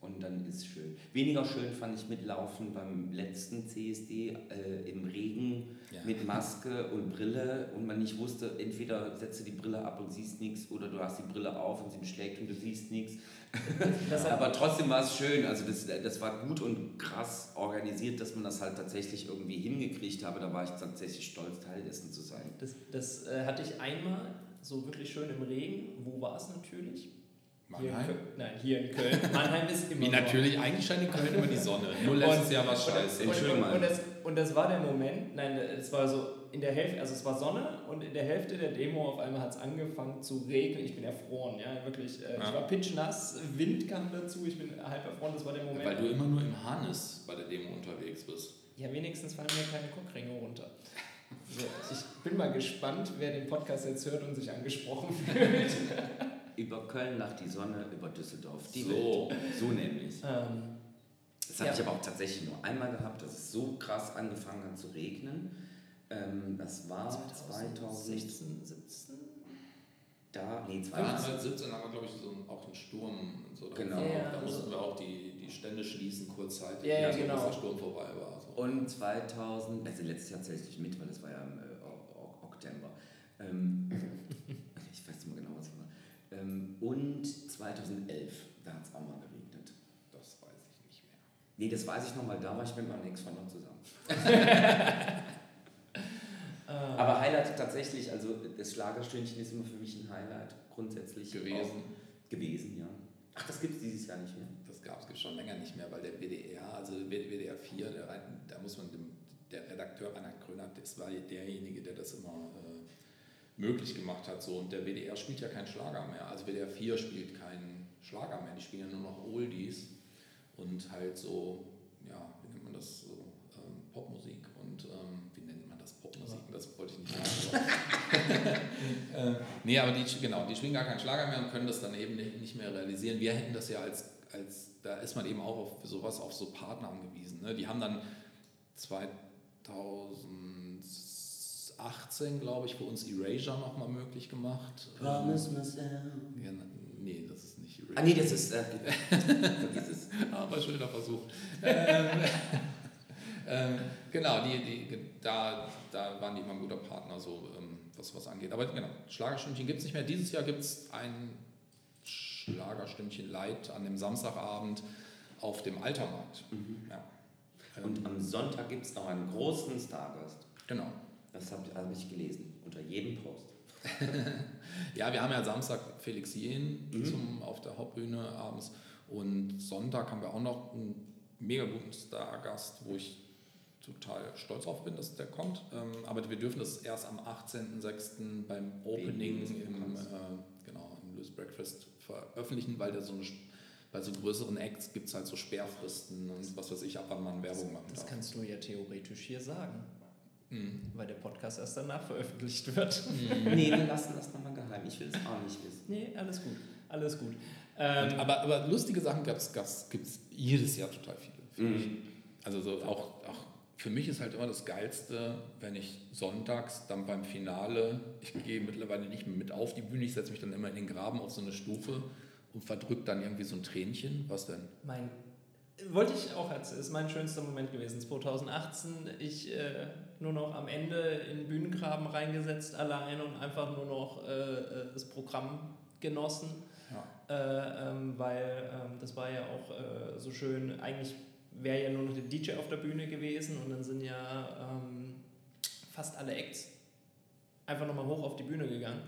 und dann ist es schön. Weniger schön fand ich mitlaufen beim letzten CSD äh, im Regen Ja. mit Maske und Brille und man nicht wusste, entweder setzt du die Brille ab und siehst nichts oder du hast die Brille auf und sie beschlägt und du siehst nichts. Aber trotzdem war es schön, also das, das war gut und krass organisiert, dass man das halt tatsächlich irgendwie hingekriegt habe. Da war ich tatsächlich stolz, Teil dessen zu sein. das, das äh, hatte ich einmal so wirklich schön im Regen. Wo war es natürlich? Hier Mannheim. Köln. Nein, hier in Köln. Mannheim ist immer Wie natürlich, eigentlich scheint in Köln immer die Sonne. Nur letztes Jahr war es scheiße. Und, Entschuldigung und, und, das, und das war der Moment, nein, es war so in der Hälfte, also es war Sonne und in der Hälfte der Demo auf einmal hat es angefangen zu regnen. Ich bin erfroren, ja, wirklich. Äh, Ich Ja. war pitchnass, Wind kam dazu, ich bin halb erfroren, das war der Moment. Weil du immer nur im Harnis bei der Demo unterwegs bist. ja, wenigstens fallen mir keine Cockringe runter. So, ich bin mal gespannt, wer den Podcast jetzt hört und sich angesprochen fühlt. Über Köln lacht die Sonne, über Düsseldorf die So. Welt. So nämlich. ähm, Das habe Ja. ich aber auch tatsächlich nur einmal gehabt, dass es so krass angefangen hat zu regnen. Ähm, das war 2000. 2016, 17? Da, nee, 2017 2000. haben wir, glaube ich, so einen, auch einen Sturm. So. Genau. Ja, da also- mussten wir auch die, die Stände schließen kurzzeitig, Ja, ja, also, genau. bis der Sturm vorbei war. So. Und 2000, also letztes Jahr zähle ich nicht mit, weil das war ja im äh, Oktober. Ähm, ich weiß nicht mehr genau, was war. Ähm, und 2011, da hat es auch mal geregnet. Das weiß ich nicht mehr. Nee, das weiß ich noch, weil da war ich mit meinem Ex-Freund noch zusammen. Aber Highlight tatsächlich, also das Schlagerstündchen ist immer für mich ein Highlight grundsätzlich. Gewesen. Gewesen, ja. Ach, das gibt es dieses Jahr nicht mehr. Das gab es schon länger nicht mehr, weil der WDR, also WDR 4, der, da muss man dem, der Redakteur Reinhard Gröner, das war derjenige, der das immer äh, möglich gemacht hat. So. Und der WDR spielt ja keinen Schlager mehr. Also WDR 4 spielt keinen Schlager mehr, die spielen ja nur noch Oldies und halt so, ja, wie nennt man das, so ähm, Popmusik und ähm, wie nennt man das Popmusik? Das wollte ich nicht sagen. äh, nee, aber die, genau, die spielen gar keinen Schlager mehr und können das dann eben nicht mehr realisieren. Wir hätten das ja als, als da ist man eben auch auf sowas, auf so Partner angewiesen. Ne? Die haben dann 2018, glaube ich, für uns Erasure nochmal möglich gemacht. Promise myself. Ähm, ja, nee, das ist nicht Erasure. Ah, nee, das ist. Äh. Aber schöner Versuch. ähm, ähm, genau, die, die, da, da waren die immer ein guter Partner, so ähm, was was angeht. Aber genau, Schlagerstündchen gibt es nicht mehr. Dieses Jahr gibt es ein Schlagerstündchen Light an dem Samstagabend auf dem Altermarkt. Mhm. Ja. Und am Sonntag gibt es noch einen großen Stargast. Genau. Das habe hab ich gelesen, unter jedem Post. Ja, wir haben ja Samstag Felix Jen Mhm. zum, auf der Hauptbühne abends und Sonntag haben wir auch noch einen mega guten Stargast, wo ich total stolz drauf bin, dass der kommt. Ähm, aber wir dürfen das erst am 18.06. beim Opening im, äh, genau, im Louis Breakfast veröffentlichen, weil der so eine, bei so größeren Acts gibt es halt so Sperrfristen und was weiß ich, ab wann man Werbung machen Das darf. kannst du ja theoretisch hier sagen, Mhm. weil der Podcast erst danach veröffentlicht wird. nee, wir lassen das nochmal geheim. Ich will es auch nicht wissen. Nee, alles gut. Alles gut. Ähm, aber, aber lustige Sachen gibt es jedes Jahr total viele. Mhm. Also so auch, auch für mich ist halt immer das Geilste, wenn ich sonntags dann beim Finale, ich gehe mittlerweile nicht mehr mit auf die Bühne, ich setze mich dann immer in den Graben auf so eine Stufe und verdrücke dann irgendwie so ein Tränchen. Was denn? mein, wollte ich auch erzählen, ist mein schönster Moment gewesen. 2018, ich äh, nur noch am Ende in den Bühnengraben reingesetzt allein und einfach nur noch äh, äh, das Programm genossen. Ja. Äh, ähm, weil ähm, das war ja auch äh, so schön, eigentlich wäre ja nur noch der DJ auf der Bühne gewesen und dann sind ja ähm, fast alle Acts einfach nochmal hoch auf die Bühne gegangen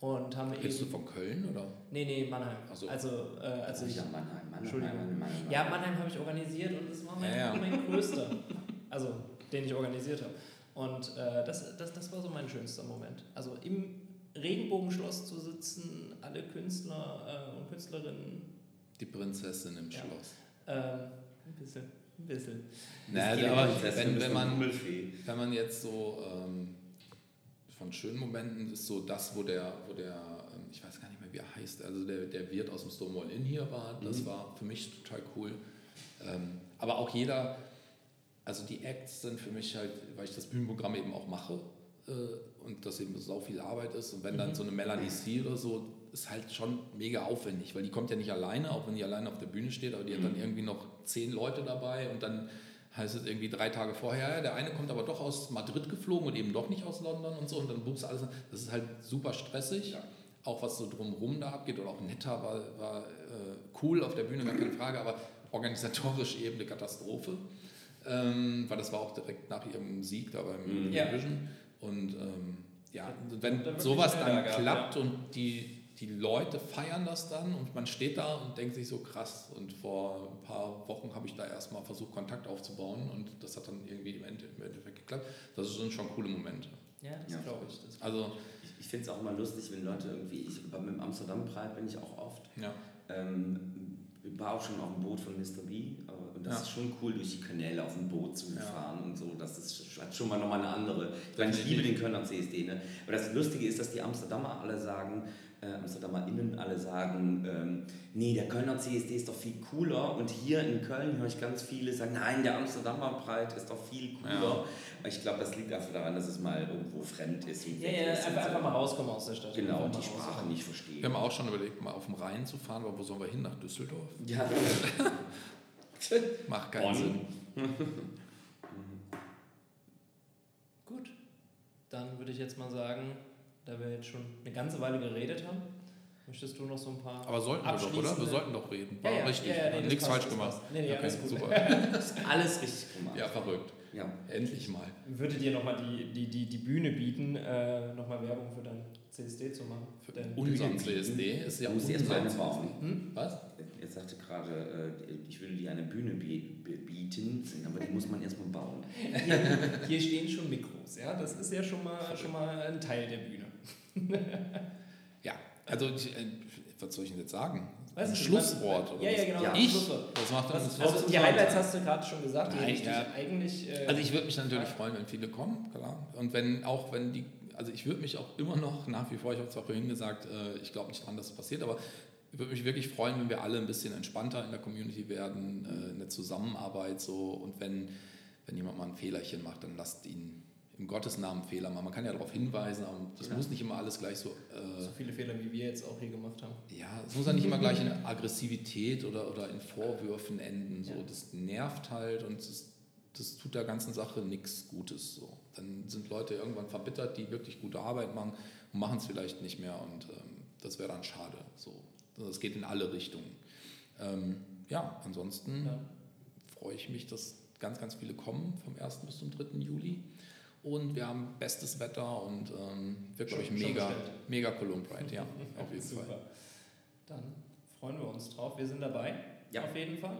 und haben Redest du eben... von Köln oder? Nee, nee, Mannheim. So. Also, äh, also ich, ja, Mannheim, Mannheim, Entschuldigung. Mannheim, Mannheim, ja, Mannheim habe ich organisiert und das war mein, Ja, ja. mein größter, also den ich organisiert habe. Und äh, das, das, das war so mein schönster Moment. Also im Regenbogenschloss zu sitzen, alle Künstler äh, und Künstlerinnen, Die Prinzessin im Ja. Schloss. ähm, ein bisschen, ein bisschen. Naja, die aber wenn, wenn, man, wenn man jetzt so ähm, von schönen Momenten ist so das, wo der, wo der ähm, ich weiß gar nicht mehr, wie er heißt, also der, der Wirt aus dem Stonewall Inn hier war, das Mhm. war für mich total cool. Ähm, aber auch jeder, also die Acts sind für mich halt, weil ich das Bühnenprogramm eben auch mache äh, und das eben so viel Arbeit ist und wenn dann Mhm. so eine Melanie C oder so, ist halt schon mega aufwendig, weil die kommt ja nicht alleine, auch wenn die alleine auf der Bühne steht, aber die hat dann irgendwie noch zehn Leute dabei und dann heißt es irgendwie drei Tage vorher, ja, der eine kommt aber doch aus Madrid geflogen und eben doch nicht aus London und so und dann buchst du alles. Das ist halt super stressig, auch was so drumherum da abgeht oder auch netter war, war äh, cool auf der Bühne, gar keine Frage, aber organisatorisch eben eine Katastrophe, ähm, weil das war auch direkt nach ihrem Sieg da beim Mhm. Ja. Eurovision und ähm, ja, wenn sowas dann klappt und die, die Leute feiern das dann und man steht da und denkt sich so krass. Und vor ein paar Wochen habe ich da erstmal versucht, Kontakt aufzubauen und das hat dann irgendwie im Ende- im Endeffekt geklappt. Das sind schon coole Momente. Ja, das Ja. glaube ich. Das Also, Ich, ich finde es auch immer lustig, wenn Leute irgendwie, ich, beim dem Amsterdam Pride bin ich auch oft, ja. ähm, ich war auch schon auf dem Boot von Mr. B, und das Ja. ist schon cool, durch die Kanäle auf dem Boot zu Ja. fahren und so, das ist, hat schon mal nochmal eine andere, ich meine, ich liebe den Kölner CSD, ne? aber das Lustige ist, dass die Amsterdamer alle sagen, äh, AmsterdamerInnen alle sagen, ähm, nee, der Kölner CSD ist doch viel cooler und hier in Köln höre ich ganz viele sagen, nein, der Amsterdamer Pride ist doch viel cooler. Ich glaube, das liegt einfach daran, dass es mal irgendwo fremd ist. und ja, ja, ist und einfach, so. einfach mal rauskommen aus der Stadt. Genau, Einfach die Sprache nicht verstehen. Wir haben auch schon überlegt, mal auf dem Rhein zu fahren, aber wo sollen wir hin? Nach Düsseldorf? Ja, Macht keinen. Sinn. Gut, dann würde ich jetzt mal sagen, da wir jetzt schon eine ganze Weile geredet haben, möchtest du noch so ein paar. Aber sollten wir doch, oder? Wir sollten doch reden. Ja, War ja, richtig. ja, ja, nee, Nichts falsch gemacht. Nee, nee, alles gut. super. alles richtig gemacht. Ja, verrückt. Ja. Endlich mal. Würde dir nochmal die, die, die, die Bühne bieten, äh, nochmal Werbung für dein CSD zu machen? Für Denn, unseren. CSD ist ja Du musst unser CSD. bauen. hm? Was? Er sagte gerade, äh, ich würde dir eine Bühne bie- bie- bieten, aber die muss man erstmal bauen. hier, hier stehen schon Mikros, ja? Das ist ja schon mal, schon mal ein Teil der Bühne. Ja, also ich, äh, was soll ich denn jetzt sagen? Weiß ein Schlusswort was- oder Ja, was? ja, genau. Ja. ein Ich? Schlusswort. Das macht Was, uns also die Highlights hast du gerade schon gesagt, die Nein, ja. eigentlich. Äh, Also ich würde mich natürlich freuen, wenn viele kommen, klar. Und wenn auch wenn die, also ich würde mich auch immer noch nach wie vor, ich habe zwar vorhin gesagt, äh, ich glaube nicht dran, dass es passiert, aber ich würde mich wirklich freuen, wenn wir alle ein bisschen entspannter in der Community werden, äh, eine Zusammenarbeit so und wenn, wenn jemand mal ein Fehlerchen macht, dann lasst ihn im Gottes Namen Fehler machen. Man kann ja darauf hinweisen, aber das Ja. muss nicht immer alles gleich so. Äh, so viele Fehler, wie wir jetzt auch hier gemacht haben. ja, es muss ja nicht immer gleich in Aggressivität oder, oder in Vorwürfen enden. So, Ja. das nervt halt und das, das tut der ganzen Sache nichts Gutes. So. Dann sind Leute irgendwann verbittert, die wirklich gute Arbeit machen und machen es vielleicht nicht mehr und ähm, das wäre dann schade. So. Das geht in alle Richtungen. Ähm, ja, ansonsten freue ich mich, dass ganz, ganz viele kommen vom 1. bis zum 3. Juli. Und wir haben bestes Wetter und ähm, wird, glaube ich, mega, mega Cologne Pride, ja, auf jeden Super. Fall. Dann freuen wir uns drauf. Wir sind dabei, ja. auf jeden Fall.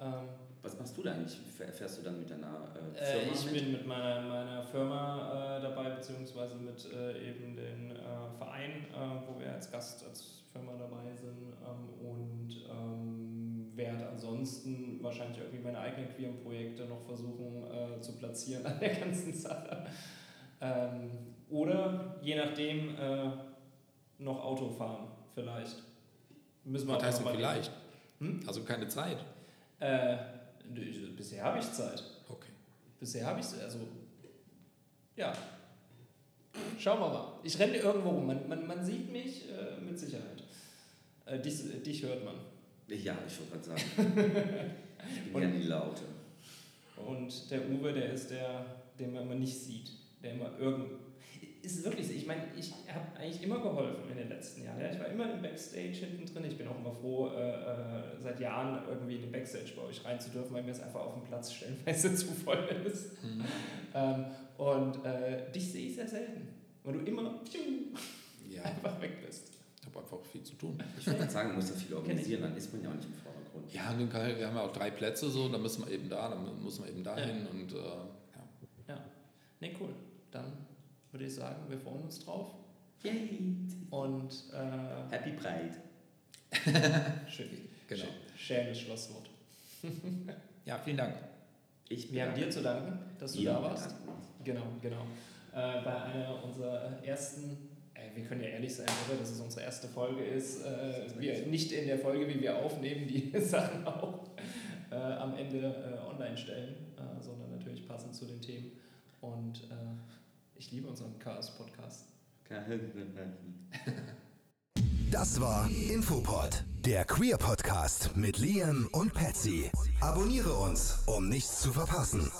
Ähm, was machst du da eigentlich? Fährst du dann mit deiner äh, äh Firma? Äh, ich mit? bin mit meiner, meiner Firma äh, dabei, beziehungsweise mit äh, eben dem äh, Verein, wo wir als Gast, als Firma dabei sind ähm, und werde ansonsten wahrscheinlich irgendwie meine eigenen queeren Projekte noch versuchen zu platzieren an der ganzen Sache. Ähm, oder je nachdem noch Auto fahren, vielleicht. Müssen wir Was heißt vielleicht? Hm? Also keine Zeit. Äh, bisher habe ich Zeit. Okay. Bisher habe ich es, also, ja. Schauen wir mal. Ich renne irgendwo rum. Man, man, man sieht mich äh, mit Sicherheit. Äh, dich, dich hört man. Ja, ich wollte gerade sagen. ich bin ja die Laute. Und der Uwe, der ist der, den man immer nicht sieht. Der immer irgend, ist wirklich so. Ich meine, ich habe eigentlich immer geholfen in den letzten Jahren. Ja? Ich war immer im Backstage hinten drin. Ich bin auch immer froh, äh, äh, seit Jahren irgendwie in den Backstage bei euch rein zu dürfen, weil mir es einfach auf dem Platz stellenweise zu voll ist. Mhm. Ähm, und äh, dich sehe ich sehr selten, weil du immer ja. einfach weg bist. Habe einfach viel zu tun. Ich würde sagen, man muss ja viel organisieren, dann ist man ja auch nicht im Vordergrund. Ja, wir haben ja auch drei Plätze, so, dann müssen wir eben da, dann muss man eben dahin ja. und äh, ja. Ja, ne, cool. Dann würde ich sagen, wir freuen uns drauf. Yay! Und äh, Happy Pride. Schön. Genau. Schönes Schlusswort. ja, vielen Dank. Ich wir haben dir zu danken, dass du ja, da warst. Genau, genau. Äh, bei einer unserer ersten, wir können ja ehrlich sein, oder? dass es unsere erste Folge ist. Äh, wir nicht in der Folge, wie wir aufnehmen, die Sachen auch äh, am Ende äh, online stellen, äh, sondern natürlich passend zu den Themen. Und ich liebe unseren Chaos-Podcast. Das war Infopod, der Queer-Podcast mit Liam und Patsy. Abonniere uns, um nichts zu verpassen.